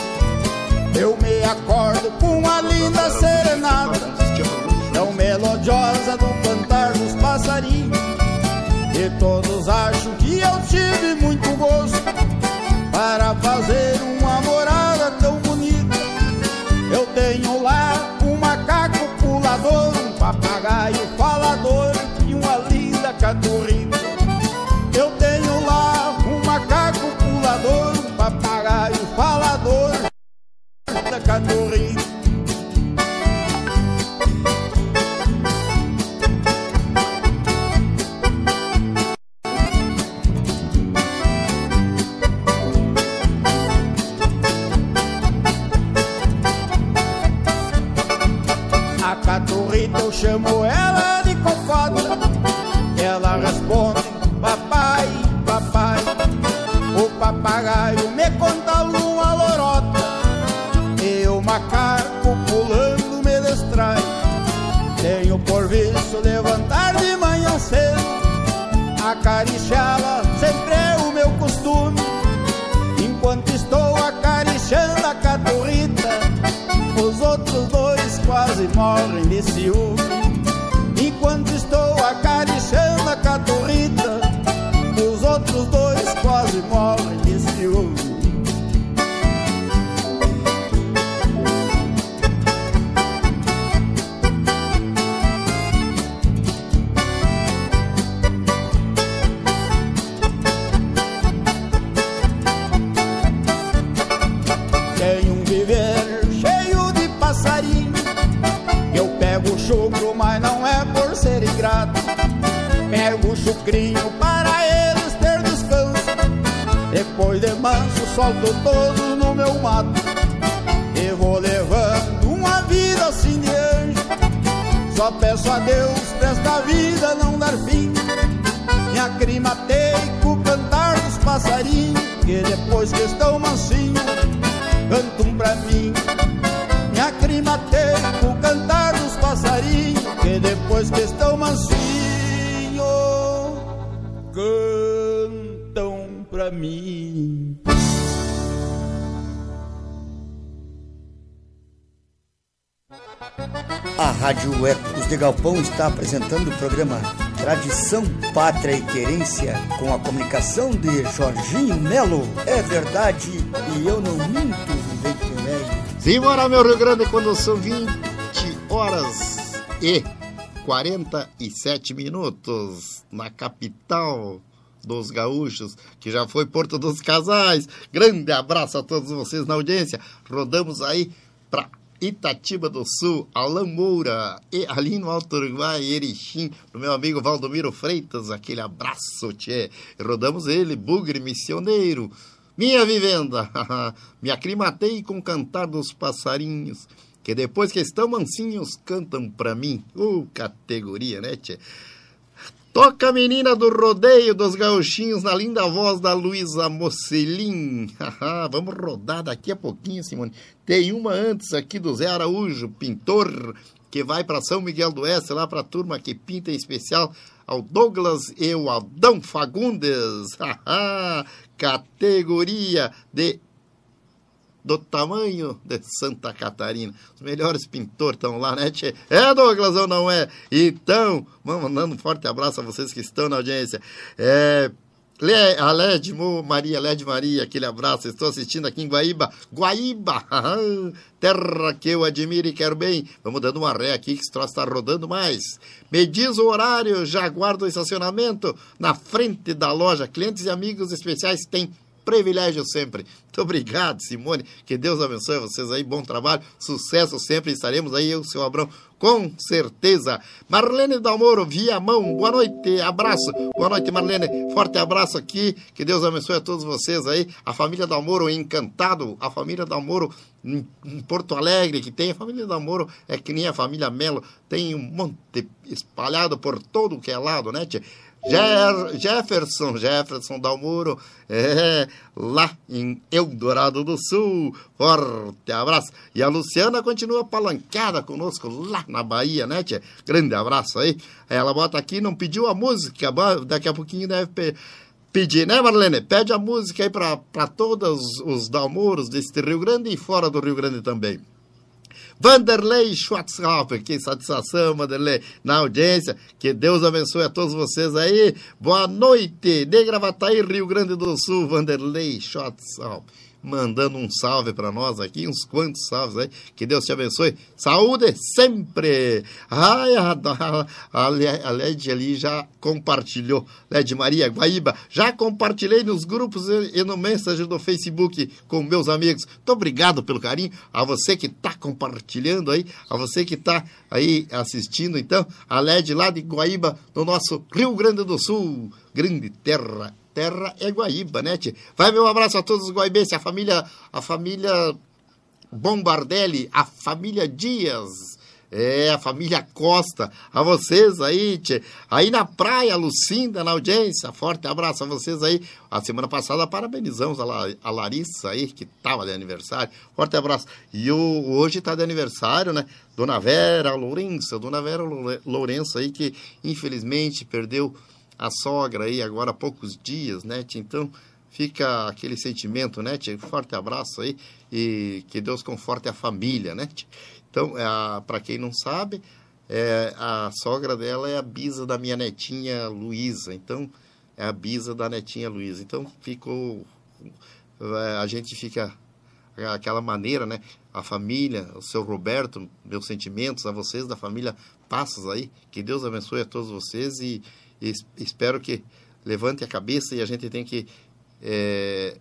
Eu me acordo com uma linda serenata, tão melodiosa do cantar dos passarinhos. E todos acham que eu tive muito gosto para fazer uma morada tão bonita. Eu tenho lá um macaco pulador, um papagaio falador e uma linda caturrita. Apresentando o programa Tradição, Pátria e Querência com a comunicação de Jorginho Melo. É verdade e eu não minto, vivente velho. Simbora, meu Rio Grande, quando são 20 horas e 47 minutos na capital dos gaúchos, que já foi Porto dos Casais. Grande abraço a todos vocês na audiência. Rodamos aí para Itatiba do Sul, Alain Moura, e ali no Alto Uruguai, Erechim, do meu amigo Valdomiro Freitas, aquele abraço, tchê. Rodamos ele, Bugre Missioneiro, minha vivenda, me aclimatei com o cantar dos passarinhos, que depois que estão mansinhos cantam pra mim. Uh, categoria, né, tchê? Toca a menina do rodeio dos gauchinhos na linda voz da Luísa Mocelin. Vamos rodar daqui a pouquinho, Simone. Tem uma antes aqui do Zé Araújo, pintor, que vai para São Miguel do Oeste, lá para a turma que pinta em especial ao Douglas e o Aldão Fagundes. Categoria de do tamanho de Santa Catarina. Os melhores pintores estão lá, né, tchê? É, Douglas, ou não é? Então, vamos mandando um forte abraço a vocês que estão na audiência. É, a Led Maria, Led Maria, aquele abraço. Estou assistindo aqui em Guaíba. Guaíba, terra que eu admiro e quero bem. Vamos dando uma ré aqui que esse troço está rodando mais. Me diz o horário, já aguardo o estacionamento na frente da loja. Clientes e amigos especiais têm privilégio sempre. Muito obrigado, Simone. Que Deus abençoe vocês aí. Bom trabalho, sucesso sempre. Estaremos aí, eu, seu Abrão, com certeza. Marlene Dalmoro, via mão. Boa noite, abraço. Boa noite, Marlene. Forte abraço aqui. Que Deus abençoe a todos vocês aí. A família Dalmoro encantado. A família Dalmoro em, Porto Alegre, que tem. A família Dalmoro é que nem a família Melo. Tem um monte espalhado por todo que é lado, né, tia? Jefferson, Jefferson Dalmuro, é, lá em Eldorado do Sul. Forte abraço. E a Luciana continua palancada conosco lá na Bahia, né, tia? Grande abraço aí. Ela bota aqui, não pediu a música, daqui a pouquinho deve pe pedir, né, Marlene? Pede a música aí para todos os Dalmuros deste Rio Grande e fora do Rio Grande também. Vanderlei Schwarzhofer, que satisfação, Vanderlei, na audiência. Que Deus abençoe a todos vocês aí. Boa noite, de Gravataí, Rio Grande do Sul, Vanderlei Schwarzhofer mandando um salve para nós aqui, uns quantos salves aí. Que Deus te abençoe. Saúde sempre! Ai, a, a, a Led ali já compartilhou. Led Maria Guaíba, já compartilhei nos grupos e, e no mensagem do Facebook com meus amigos. Muito obrigado pelo carinho. A você que está compartilhando aí, a você que está aí assistindo, então, a Led lá de Guaíba, no nosso Rio Grande do Sul, grande terra terra é Guaíba, né, tia? Vai meu abraço a todos os guaibenses, a família, a família Bombardelli, a família Dias, é, a família Costa, a vocês aí, tia. Aí na praia, Lucinda, na audiência, forte abraço a vocês aí. A semana passada parabenizamos a, La, a Larissa aí, que estava de aniversário, forte abraço. E o, hoje está de aniversário, né? Dona Vera Lourenço, Dona Vera Lourenço aí, que infelizmente perdeu a sogra aí agora há poucos dias, né? Então fica aquele sentimento, né? Tia? Forte abraço aí e que Deus conforte a família, né? Então, é para quem não sabe, é, a sogra dela é a bisa da minha netinha Luísa. Então, é a bisa da netinha Luísa. Então, ficou. É, a gente fica aquela maneira, né? A família, o seu Roberto, meus sentimentos a vocês da família Passos aí. Que Deus abençoe a todos vocês e e espero que levante a cabeça e a gente tem que é,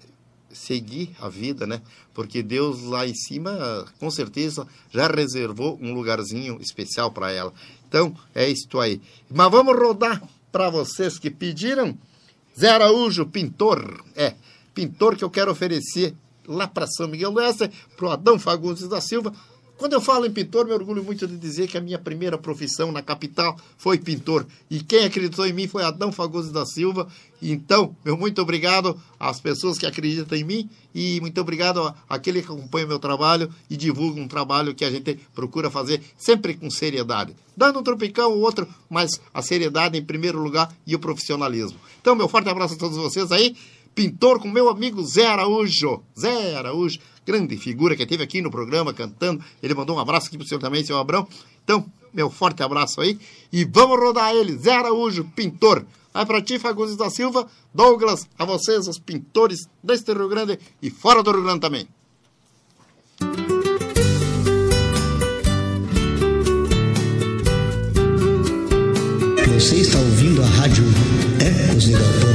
seguir a vida, né? Porque Deus lá em cima, com certeza, já reservou um lugarzinho especial para ela. Então, é isto aí. Mas vamos rodar para vocês que pediram. Zé Araújo, pintor. É, pintor que eu quero oferecer lá para São Miguel do Oeste, para o Adão Fagundes da Silva, quando eu falo em pintor, me orgulho muito de dizer que a minha primeira profissão na capital foi pintor. E quem acreditou em mim foi Adão Fagundes da Silva. Então, meu muito obrigado às pessoas que acreditam em mim e muito obrigado àquele que acompanha meu trabalho e divulga um trabalho que a gente procura fazer sempre com seriedade. Dando um tropicão ou outro, mas a seriedade em primeiro lugar e o profissionalismo. Então, meu forte abraço a todos vocês aí. Pintor com meu amigo Zé Araújo. Zé Araújo, grande figura que teve aqui no programa cantando. Ele mandou um abraço aqui pro senhor também, senhor Abrão. Então, meu forte abraço aí. E vamos rodar ele, Zé Araújo, pintor. Vai pra ti, Fagundes da Silva, Douglas, a vocês, os pintores deste Rio Grande e fora do Rio Grande também. Você está ouvindo a rádio Ecos de Galpão.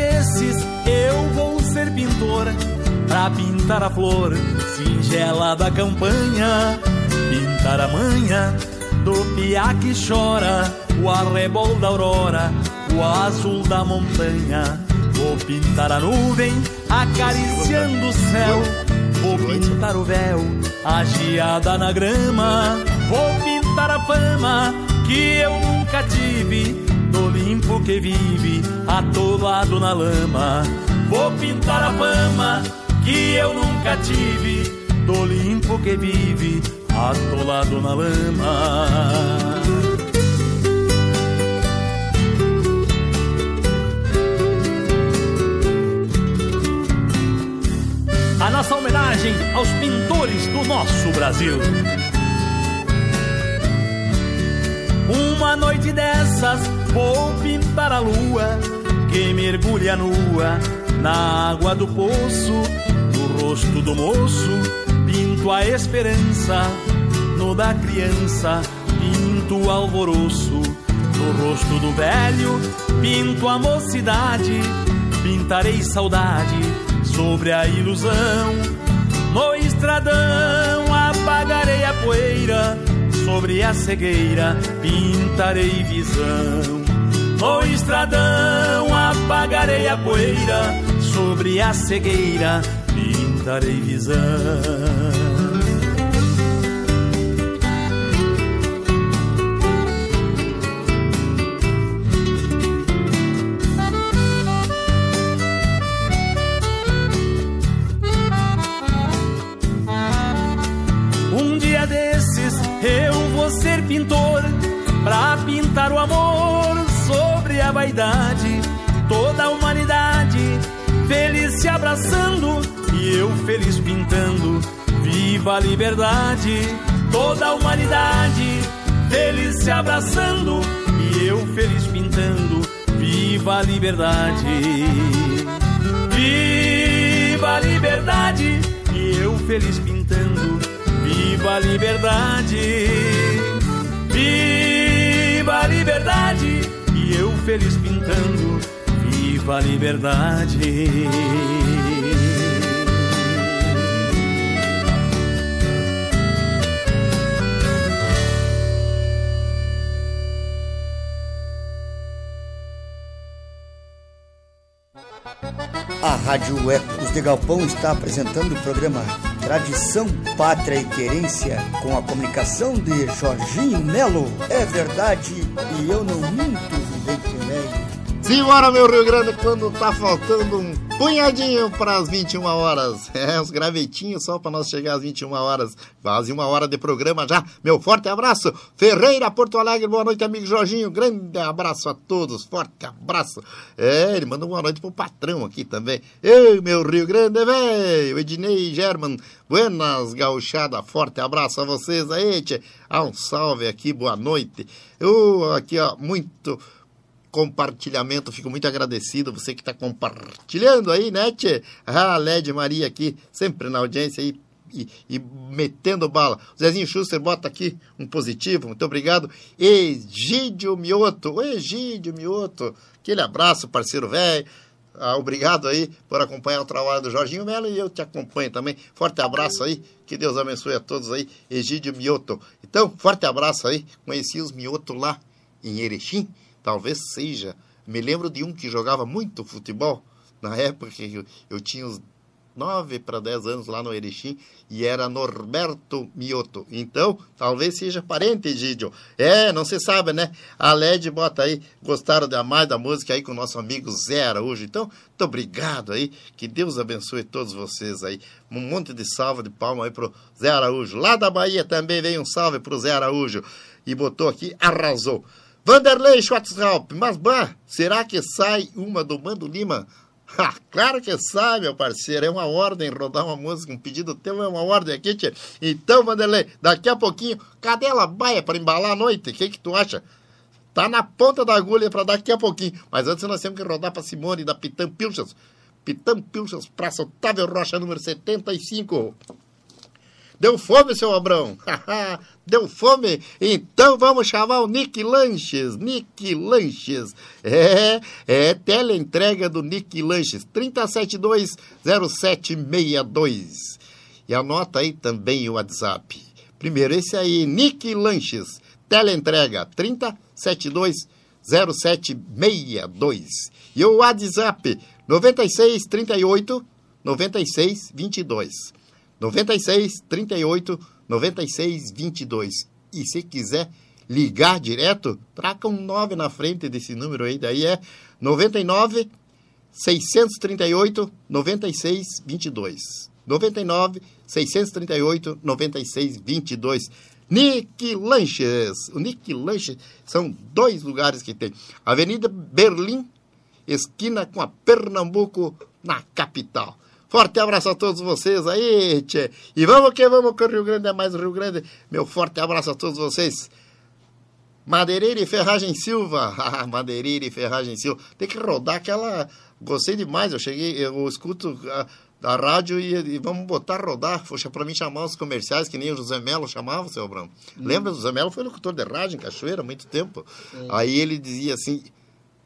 Desses eu vou ser pintor Pra pintar a flor singela da campanha. Pintar a manha do piá que chora O arrebol da aurora, o azul da montanha. Vou pintar a nuvem acariciando o céu. Vou pintar o véu, a geada na grama. Vou pintar a fama que eu nunca tive Do limpo que vive atolado na lama Vou pintar a fama que eu nunca tive Do limpo que vive atolado na lama a nossa homenagem aos pintores do nosso Brasil. Uma noite dessas vou pintar a lua que mergulha nua na água do poço, no rosto do moço, pinto a esperança, no da criança, pinto o alvoroço, no rosto do velho, pinto a mocidade, pintarei saudade sobre a ilusão. No estradão apagarei a poeira, sobre a cegueira pintarei visão. No estradão apagarei a poeira, sobre a cegueira pintarei visão. Viva a liberdade, toda a humanidade feliz se abraçando e eu feliz pintando. Viva a liberdade, viva a liberdade e eu feliz pintando. Viva a liberdade, viva a liberdade e eu feliz pintando. Viva a liberdade. Rádio Ecos de Galpão está apresentando o programa Tradição, Pátria e Querência com a comunicação de Jorginho Melo. É verdade e eu não minto, vivente velho. Simbora, meu Rio Grande, quando tá faltando um punhadinho para as 21 horas. É, uns gravetinhos só para nós chegar às 21 horas. Quase uma hora de programa já. Meu forte abraço. Ferreira, Porto Alegre, boa noite, amigo Jorginho. Grande abraço a todos, forte abraço. É, ele manda uma boa noite pro patrão aqui também. Ei, meu Rio Grande, velho. Ednei German, buenas gauchada. Forte abraço a vocês aí, tchê. Ah, um salve aqui, boa noite. Eu aqui, ó, muito compartilhamento. Fico muito agradecido você que está compartilhando aí, né, Tchê? Ah, Led Maria aqui, sempre na audiência aí. E, e, metendo bala. O Zezinho Schuster bota aqui um positivo, muito obrigado. Egídio Mioto, Egídio Mioto, aquele abraço, parceiro velho. Ah, obrigado aí por acompanhar o trabalho do Jorginho Melo e eu te acompanho também. Forte abraço aí, que Deus abençoe a todos aí. Egídio Mioto. Então, forte abraço aí. Conheci os Mioto lá em Erechim talvez seja. Me lembro de um que jogava muito futebol, na época que eu, eu tinha uns 9 para 10 anos lá no Erechim, e era Norberto Mioto. Então, talvez seja parente, Gidio. É, não se sabe, né? A LED bota aí, gostaram da mais da música aí com o nosso amigo Zé Araújo. Então, muito obrigado aí, que Deus abençoe todos vocês aí. Um monte de salva de palma aí pro Zé Araújo. Lá da Bahia também vem um salve pro Zé Araújo. e botou aqui, arrasou. Vanderlei Schwarzhaupt, mas bah, será que sai uma do Mando Lima? Claro que sai, meu parceiro. É uma ordem rodar uma música, um pedido teu é uma ordem aqui, tia. Então, Vanderlei, daqui a pouquinho, cadê ela baia para embalar a noite? O que, que tu acha? Tá na ponta da agulha para daqui a pouquinho. Mas antes nós temos que rodar para Simone da Pitam Pilchas. Pitam Pilchas, Praça Otávio Rocha, número 75. Deu fome, seu Abrão? Deu fome? Então vamos chamar o Nick Lanches. Nick Lanches. É, é teleentrega do Nick Lanches. 3720762. E anota aí também o WhatsApp. Primeiro, esse aí, Nick Lanches. Teleentrega 3720762. E o WhatsApp 9638 9622. 96 38 96 22. E se quiser ligar direto, traca um 9 na frente desse número aí, daí é 99 638 96 22. 99 638 96 22. Nick Lanches. O Nick Lanches são dois lugares que tem. Avenida Berlim, esquina com a Pernambuco, na capital. Forte abraço a todos vocês aí, tchê. E vamos que vamos, que o Rio Grande é mais Rio Grande. Meu forte abraço a todos vocês. Madeireira e Ferragem Silva. Ah, Madeireira e Ferragem Silva. Tem que rodar aquela. Gostei demais. Eu cheguei, eu escuto a, a rádio e, e, vamos botar rodar. Poxa, para mim chamar os comerciais, que nem o José Melo chamava, seu Abrão. Hum. Lembra? O José Melo foi locutor de rádio em Cachoeira há muito tempo. Aí ele dizia assim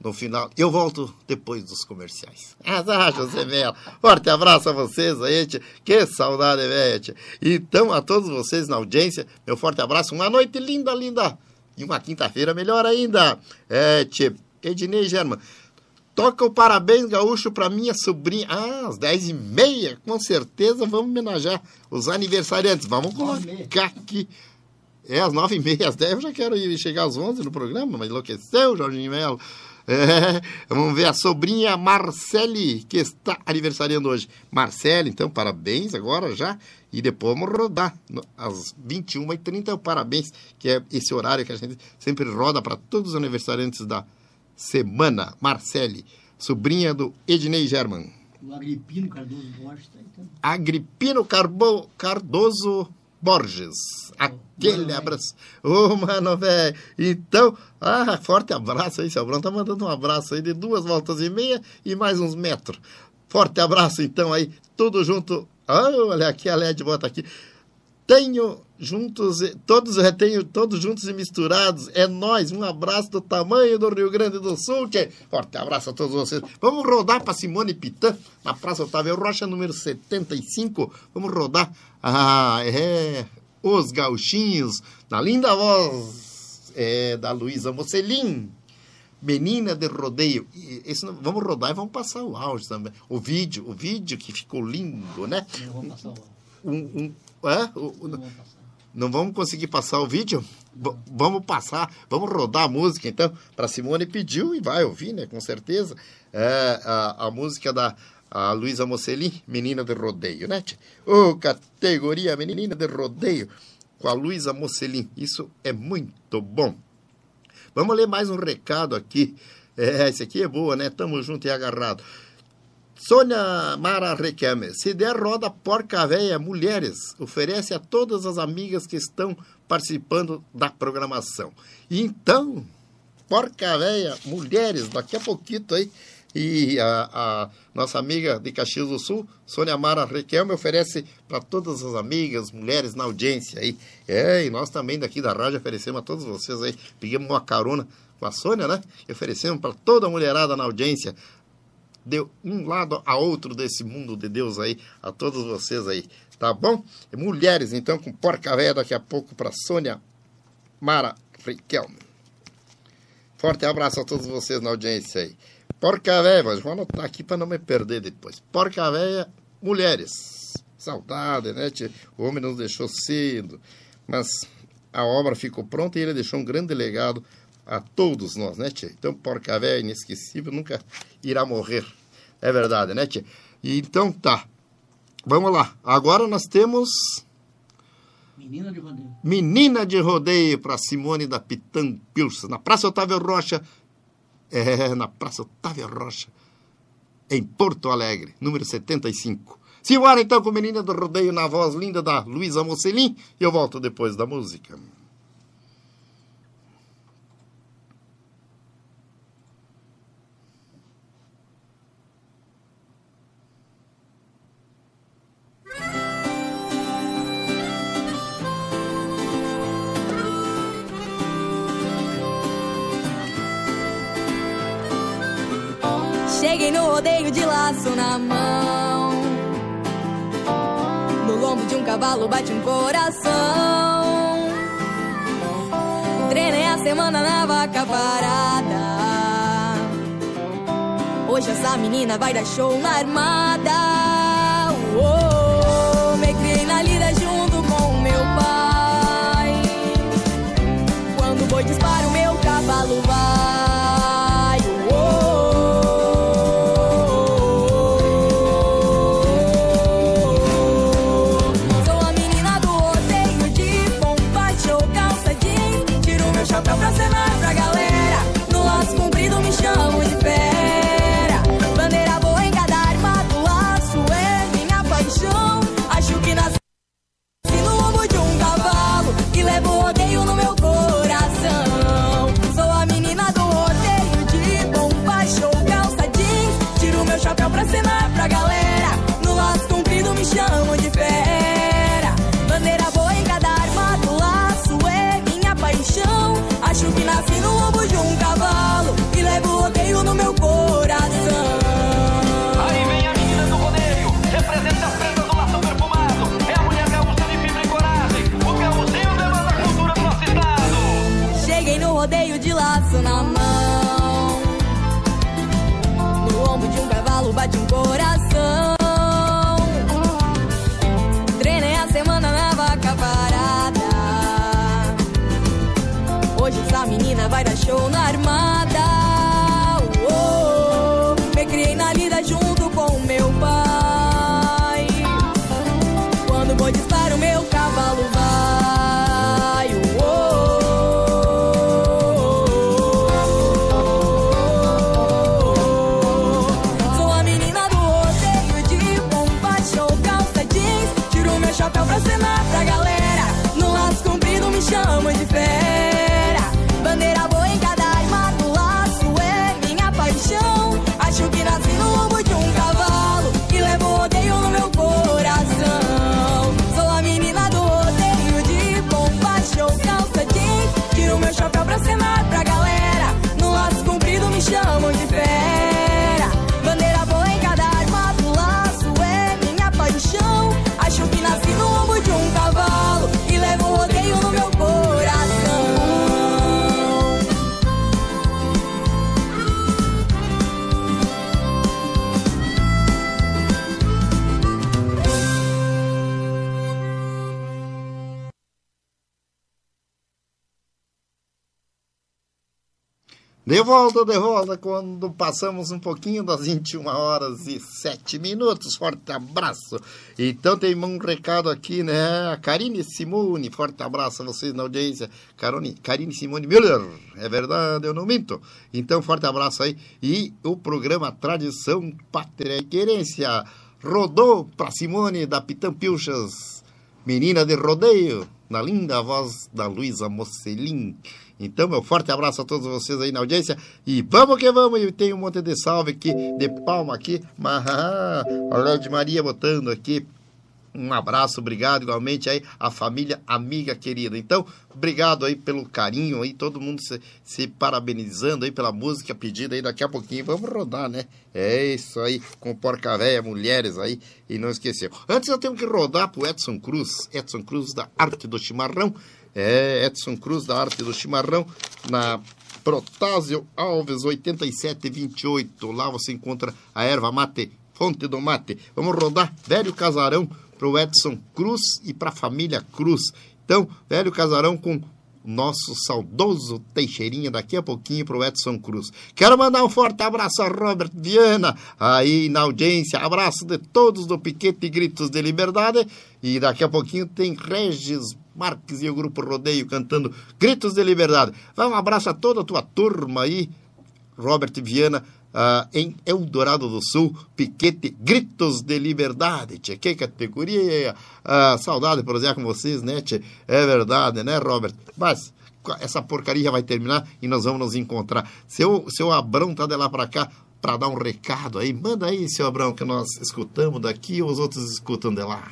no final. Eu volto depois dos comerciais. Ah, José Melo. Forte abraço a vocês aí, tia. Que saudade, velho. Então, a todos vocês na audiência, meu forte abraço. Uma noite linda, linda. E uma quinta-feira melhor ainda. É, tia. Ednei German. Toca o parabéns gaúcho para minha sobrinha. Ah, às dez e meia, com certeza vamos homenagear os aniversariantes. Vamos colocar aqui. É, às nove e meia, às dez eu já quero ir chegar às onze no programa, mas enlouqueceu, Jorginho Melo. É, vamos ver a sobrinha Marcele, que está aniversariando hoje. Marcele, então, parabéns agora já. E depois vamos rodar. Às 21h30, parabéns, que é esse horário que a gente sempre roda para todos os aniversariantes da semana. Marcele, sobrinha do Ednei German. O Agripino Cardoso Borges está aí também. Agripino Carbo, Cardoso Borges. Aquele oh, abraço. Ô, oh, mano, velho. Então, ah, forte abraço aí, seu Bruno. Tá mandando um abraço aí de duas voltas e meia e mais uns metros. Forte abraço, então, aí. Tudo junto. Ah, olha aqui, a LED bota aqui. Tenho juntos, todos tenho todos juntos e misturados. É nós. Um abraço do tamanho do Rio Grande do Sul. Que... Forte abraço a todos vocês. Vamos rodar para Simone Pitã, na Praça Otávio Rocha, número 75. Vamos rodar. Ah, é. Os Gauchinhos, na linda voz é, da Luísa Mocelin. Menina de rodeio. Esse, vamos rodar e vamos passar o áudio também. O vídeo, o vídeo que ficou lindo, né? Vamos passar o um, um, é? O, não vamos conseguir passar o vídeo? V vamos passar, vamos rodar a música, então. Para Simone pediu e vai ouvir, né? Com certeza. É, a, a música da a Luísa Mocelin, Menina de Rodeio, né? Ô, oh, categoria Menina de Rodeio, com a Luísa Mocelin. Isso é muito bom. Vamos ler mais um recado aqui. É, esse aqui é boa, né? Tamo junto e agarrado. Sônia Mara Requeme, se der roda porca véia mulheres, oferece a todas as amigas que estão participando da programação. Então, porca véia mulheres, daqui a pouquinho aí, e a, a, nossa amiga de Caxias do Sul, Sônia Mara Requelme, oferece para todas as amigas, mulheres na audiência aí. É, e nós também daqui da rádio oferecemos a todos vocês aí. Pegamos uma carona com a Sônia, né? E oferecemos para toda a mulherada na audiência de um lado a outro desse mundo de Deus aí, a todos vocês aí, tá bom? Mulheres, então, com porca véia daqui a pouco para Sônia Mara Riquelme. Forte abraço a todos vocês na audiência aí. Porca véia, mas vou anotar aqui para não me perder depois. Porca véia, mulheres. Saudade, né? O homem nos deixou cedo, mas a obra ficou pronta e ele deixou um grande legado a todos nós, né, tia? Então, porca véia inesquecível nunca irá morrer. É verdade, né, tia? E então tá. Vamos lá. Agora nós temos Menina de rodeio. Menina de Rodeio para Simone da Pitã Pilsen, na Praça Otávio Rocha. É, na Praça Otávio Rocha, em Porto Alegre, número 75. Simbora então com Menina do Rodeio na voz linda da Luísa Mocelin e eu volto depois da música. Cheguei no rodeio de laço na mão. No lombo de um cavalo bate um coração. Treinei a semana na vaca parada. Hoje essa menina vai dar show na armada. Vai dar De volta, de volta, quando passamos um pouquinho das 21 horas e 7 minutos. Forte abraço. Então tem um recado aqui, né? Karine Simone, forte abraço a vocês na audiência. Carone, Karine Simone Müller, é verdade, eu não minto. Então, forte abraço aí. E o programa Tradição, Pátria e Querência rodou para Simone da Pitampilchas, menina de rodeio, na linda voz da Luísa Mocelin. Então, meu forte abraço a todos vocês aí na audiência. E vamos que vamos. E tem um monte de salve aqui, de palma aqui. Mas, olha de Maria botando aqui. Um abraço, obrigado igualmente aí a família amiga querida. Então, obrigado aí pelo carinho aí, todo mundo se, se parabenizando aí pela música pedida aí daqui a pouquinho. Vamos rodar, né? É isso aí, com porca véia, mulheres aí, e não esqueceu. Antes eu tenho que rodar pro Edson Cruz, Edson Cruz da Arte do Chimarrão. É, Edson Cruz da Arte do Chimarrão, na Protásio Alves 8728. Lá você encontra a erva mate, fonte do mate. Vamos rodar Velho Casarão pro Edson Cruz e pra família Cruz. Então, Velho Casarão com nosso saudoso Teixeirinha daqui a pouquinho pro Edson Cruz. Quero mandar um forte abraço a Robert Viana, aí na audiência. Abraço de todos do Piquete Gritos de Liberdade. E daqui a pouquinho tem Regis Marques e o Grupo Rodeio cantando Gritos de Liberdade. Vai um abraço a toda a tua turma aí, Robert Viana, ah, em Eldorado do Sul, Piquete Gritos de Liberdade. Tchê, que categoria! Ah, saudade de prosear com vocês, né, tchê? É verdade, né, Robert? Mas essa porcaria vai terminar e nós vamos nos encontrar. Seu, seu Abrão tá de lá para cá para dar um recado aí. Manda aí, seu Abrão, que nós escutamos daqui ou os outros escutam de lá.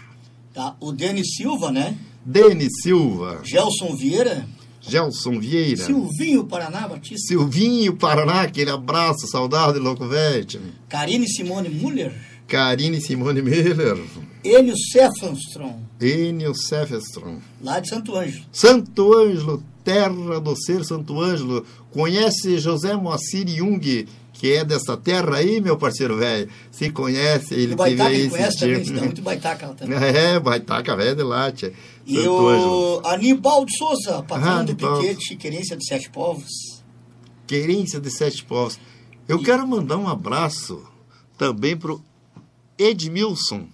Tá, o Denis Silva, né? Denis Silva, Gelson Vieira, Gelson Vieira, Silvinho Paraná Batista, Silvinho Paraná, aquele abraço, saudade, louco velho. Karine Simone Muller, Karine Simone Miller, Enio Stephenstrom, Enio Sefestron. lá de Santo Ângelo. Santo Ângelo, terra do ser Santo Ângelo. Conhece José Moacir Jung, que é dessa terra aí, meu parceiro velho? Se conhece, ele o Baitaca teve aí conhece também, tipo. muito Baitaca lá também. É, Baitaca velho de lá, tia. E o Aníbal de Souza, patrão Ah, do. Piquete, querência de Sete Povos. Querência de Sete Povos. Eu quero mandar um abraço também pro Edmilson.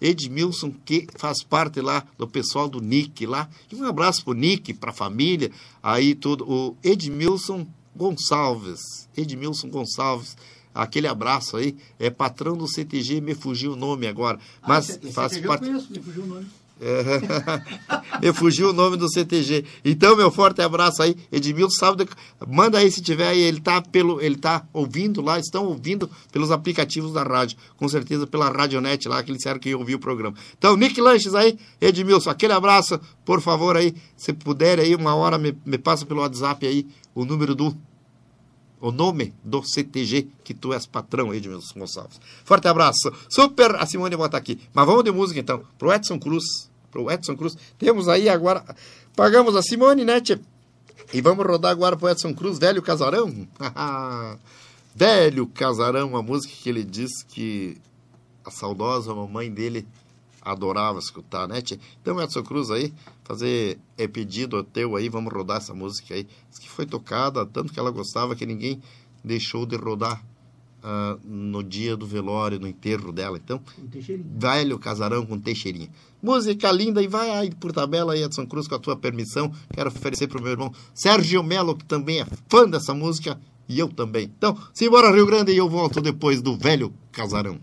Edmilson, que faz parte lá do pessoal do Nick lá. E um abraço pro Nick, pra família, aí tudo. O Edmilson Gonçalves. Edmilson Gonçalves. Aquele abraço aí. É patrão do CTG, me fugiu o nome agora. Mas esse, esse faz aqui parte. Eu conheço, me fugiu o nome. Me fugiu o nome do CTG. Então, meu forte abraço aí, Edmilson, sabe, de- manda aí se tiver aí, ele tá pelo, ele tá ouvindo lá, estão ouvindo pelos aplicativos da rádio, com certeza pela Radionet lá, que eles disseram que ia ouvir o programa. Então, Nick Lanches aí, Edmilson, aquele abraço, por favor aí, se puder aí, uma hora me, me passa pelo WhatsApp aí, o número do o nome do CTG que tu és patrão, Edmilson Gonçalves. Forte abraço. Super, a Simone bota aqui. Mas vamos de música então. Pro Edson Cruz. Pro Edson Cruz. Temos aí agora. Pagamos a Simone, né, tchê? E vamos rodar agora pro Edson Cruz, Velho Casarão. Velho Casarão, uma música que ele diz que a saudosa mamãe dele adorava escutar, né, tchê? Então, Edson Cruz aí, fazer é pedido teu aí, vamos rodar essa música aí. Diz que foi tocada, tanto que ela gostava que ninguém deixou de rodar ah, no dia do velório, no enterro dela. Então, velho casarão com Teixeirinha. Música linda e vai aí por tabela aí, Edson Cruz, com a tua permissão. Quero oferecer pro meu irmão Sérgio Melo, que também é fã dessa música, e eu também. Então, simbora Rio Grande e eu volto depois do velho casarão.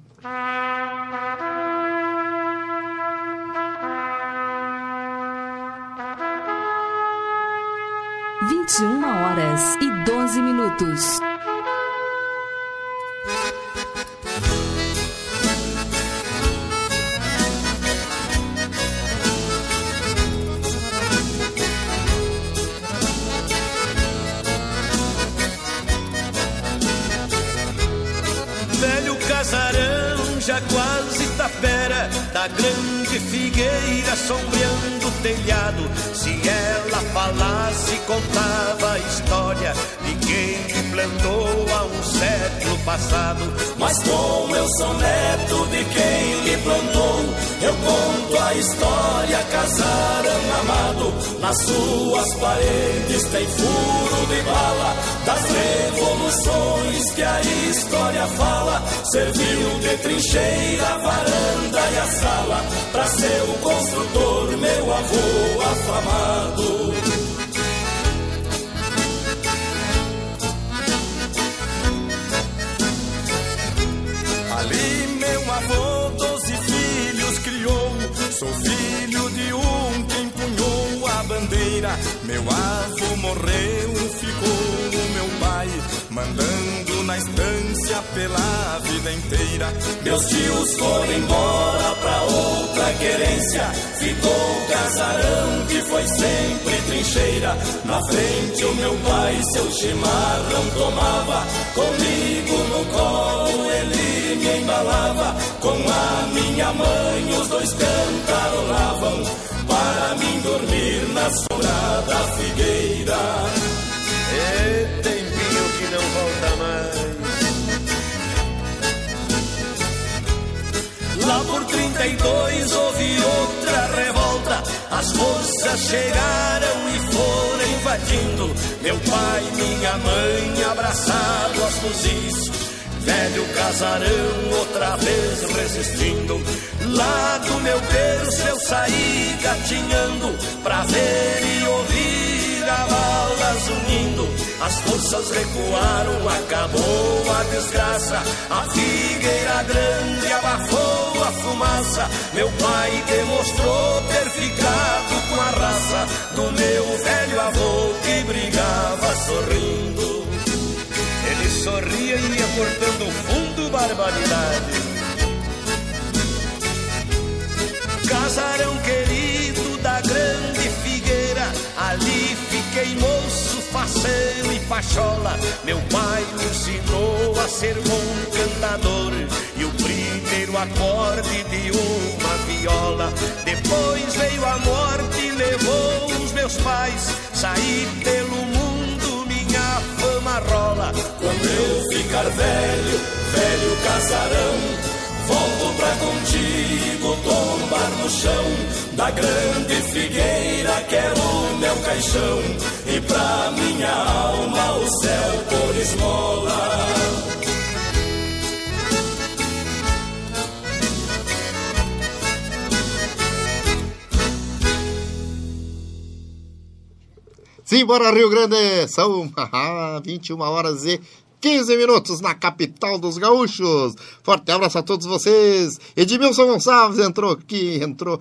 Vinte e uma horas e doze minutos. Velho casarão, já quase tapera Da grande figueira sombreando o telhado Se ela falasse, contava a história De quem plantou há um século passado. Mas como eu sou neto de quem me plantou Eu conto a história, casarão amado. Nas suas paredes tem furo de bala Das revoluções que a história fala. Serviu de trincheira, a varanda e a sala Pra seu construtor, meu avô afamado avô doze filhos criou. Sou filho de um que empunhou a bandeira. Meu avô morreu, ficou o meu pai Mandando na estância pela vida inteira. Meus tios foram embora pra outra querência. Ficou o casarão que foi sempre trincheira. Na frente o meu pai seu chimarrão tomava. Comigo no colo ele me embalava Com a minha mãe os dois cantarolavam. Para mim dormir na sombra da figueira. É tempinho que não volta mais. Lá por 32 houve outra revolta. As forças chegaram e foram latindo, meu pai e minha mãe abraçados fuzis. Velho casarão outra vez resistindo. Lá do meu berço eu saí gatinhando pra ver e ouvir a balas unindo. As forças recuaram, acabou a desgraça. A figueira grande abafou a fumaça. Meu pai demonstrou ter ficado com a raça do meu velho avô que brigava sorrindo. Sorria e ia cortando fundo barbaridade. Casarão querido da grande figueira, ali fiquei moço, faceiro e pachola. Meu pai me ensinou a ser bom cantador e o primeiro acorde de uma viola. Depois veio a morte e levou os meus pais, saí pelo ficar velho, velho casarão. Volto pra contigo tombar no chão da grande figueira que é meu caixão e pra minha alma o céu por esmola. Simbora Rio Grande, são 21 horas e 15 minutos na capital dos gaúchos. Forte abraço a todos vocês. Edmilson Gonçalves entrou aqui, entrou.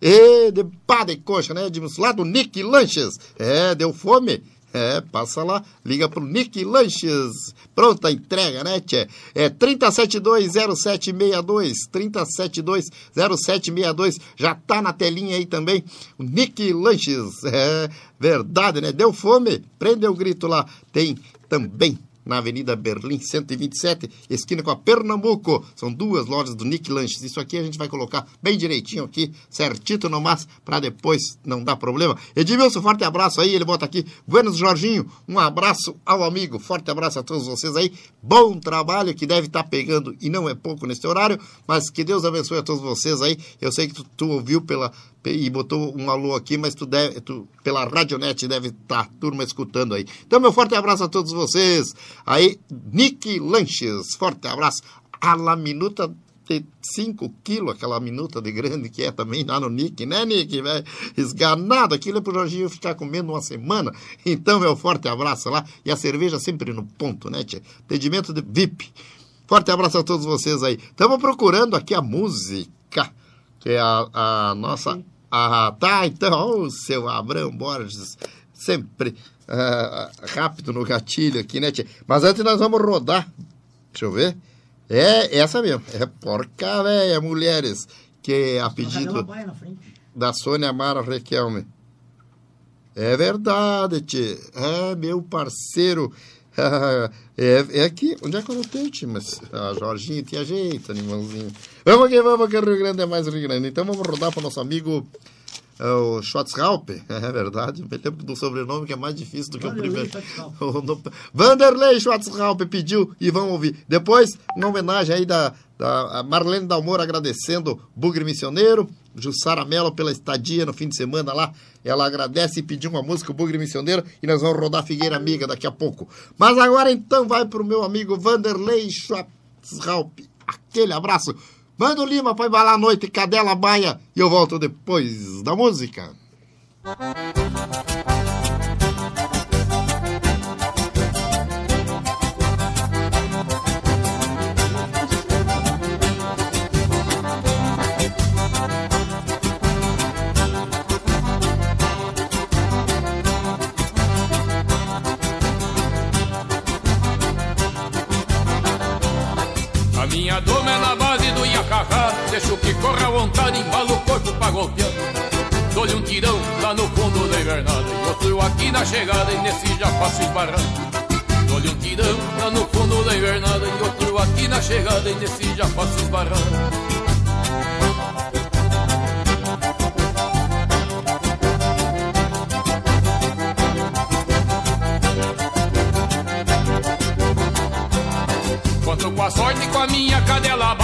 E de pá de coxa, né, Edmilson? Lá do Nick Lanches. É, deu fome? É, passa lá, liga pro Nick Lanches. Pronta a entrega, né, tchê? É 3720762, 3720762. Já tá na telinha aí também. O Nick Lanches. É verdade, né? Deu fome? Prende o grito lá. Tem também na Avenida Berlim 127, esquina com a Pernambuco. São duas lojas do Nick Lanches. Isso aqui a gente vai colocar bem direitinho aqui, certito no mas, para depois não dar problema. Edmilson, forte abraço aí. Ele bota aqui. Buenos Jorginho, um abraço ao amigo. Forte abraço a todos vocês aí. Bom trabalho que deve estar pegando e não é pouco nesse horário, mas que Deus abençoe a todos vocês aí. Eu sei que tu, tu ouviu pela e botou um alô aqui, mas tu deve, tu, pela Radionet deve estar tá, turma escutando aí. Então, meu forte abraço a todos vocês. Aí, Nick Lanches, forte abraço. A la minuta de 5 quilos, aquela minuta de grande que é também lá no Nick, né, Nick? Véio? Esganado, aquilo é pro Jorginho ficar comendo uma semana. Então, meu forte abraço lá. E a cerveja sempre no ponto, né, tia? Atendimento de VIP. Forte abraço a todos vocês aí. Estamos procurando aqui a música, que é a, a nossa ah, tá, então, o seu Abrão Borges, sempre ah, rápido no gatilho aqui, né, tia? Mas antes nós vamos rodar. Deixa eu ver. É essa mesmo. É Porca Véia Mulheres, que é a pedido da Sônia Mara Requelme. É verdade, tia. É meu parceiro. é, é aqui. Onde é que eu anotei, tia? Mas a Jorginho tinha jeito, animalzinho. Vamos que vamos, que o Rio Grande é mais Rio Grande. Então vamos rodar para o nosso amigo é o Schwarzhaupe, é verdade. Me lembro do sobrenome que é mais difícil do que Vanderlei o primeiro. Vanderlei Schwarzhaupe pediu e vamos ouvir. Depois, uma homenagem aí da, da Marlene Dalmor agradecendo Bugre Missioneiro, Jussara Mello pela estadia no fim de semana lá. Ela agradece e pediu uma música, o Bugre Missioneiro, e nós vamos rodar Figueira Amiga daqui a pouco. Mas agora então vai para o meu amigo Vanderlei Schwarzhaupe. Aquele abraço. Manda o Lima para embalar a noite, cadela baia, e eu volto depois da música. Minha doma Iacacá Deixo que corra à vontade, embalo o corpo pra golpear. Dou-lhe um tirão lá no fundo da invernada E outro aqui na chegada e nesse já faço esbarrar. Dou-lhe um tirão lá no fundo da invernada E outro aqui na chegada e nesse já faço Conto com a sorte com a minha cadela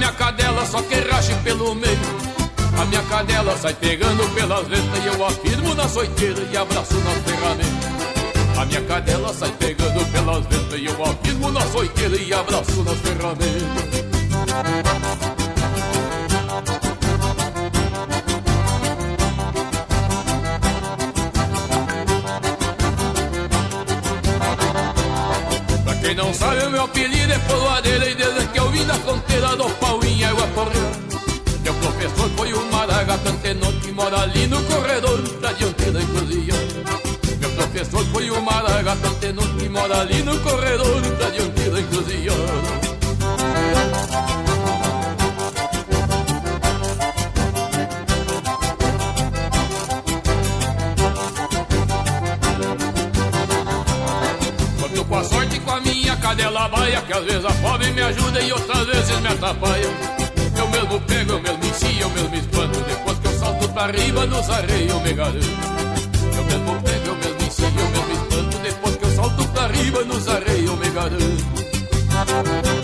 minha cadela, só que rache pelo meio. A minha cadela sai pegando pelas ventas E eu afirmo na soiteira e abraço nas ferramentas A minha cadela sai pegando pelas ventas E eu afirmo na soiteira e abraço nas ferramentas quem não sabe, o meu apelido é poloadeira E da fronteira do em água correndo meu professor foi o Maragato Antenor que mora ali no corredor da dianteira encruzilhada. Meu professor foi o Maragato Antenor que mora ali no corredor da dianteira. Quando com a sorte com a minha cadela baia, que às vezes a pobre me ajuda e outras vezes me atrapalha. Eu mesmo pego, eu mesmo ensino, eu mesmo espanto. Depois que eu salto pra riba nos arreios eu me garanto Eu mesmo pego, eu mesmo ensino, eu mesmo espanto. Depois que eu salto pra riba nos arreios eu me garanto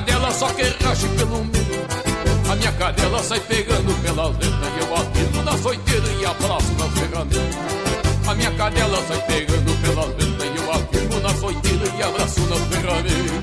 cadela, só que rache pelo meio a minha cadela sai pegando pelas letras E eu afirmo na soiteira e abraço nas ferramentas A minha cadela sai pegando pelas letras E eu afirmo na soiteira e abraço nas ferramentas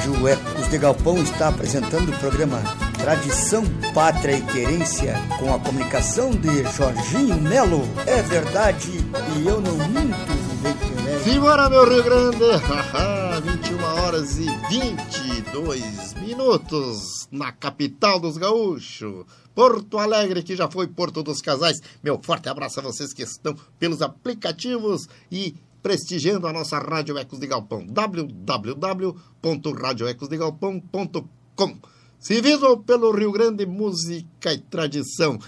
Rádio Ecos de Galpão está apresentando o programa Tradição, Pátria e Querência com a comunicação de Jorginho Melo. É verdade e eu não minto, Vivente. Simbora, meu Rio Grande! 21 horas e 22 minutos na capital dos gaúchos. Porto Alegre, que já foi Porto dos Casais. Meu forte abraço a vocês que estão pelos aplicativos e prestigiando a nossa Rádio Ecos de Galpão, www.radioecosdegalpão.com. Se visual pelo Rio Grande, música e tradição.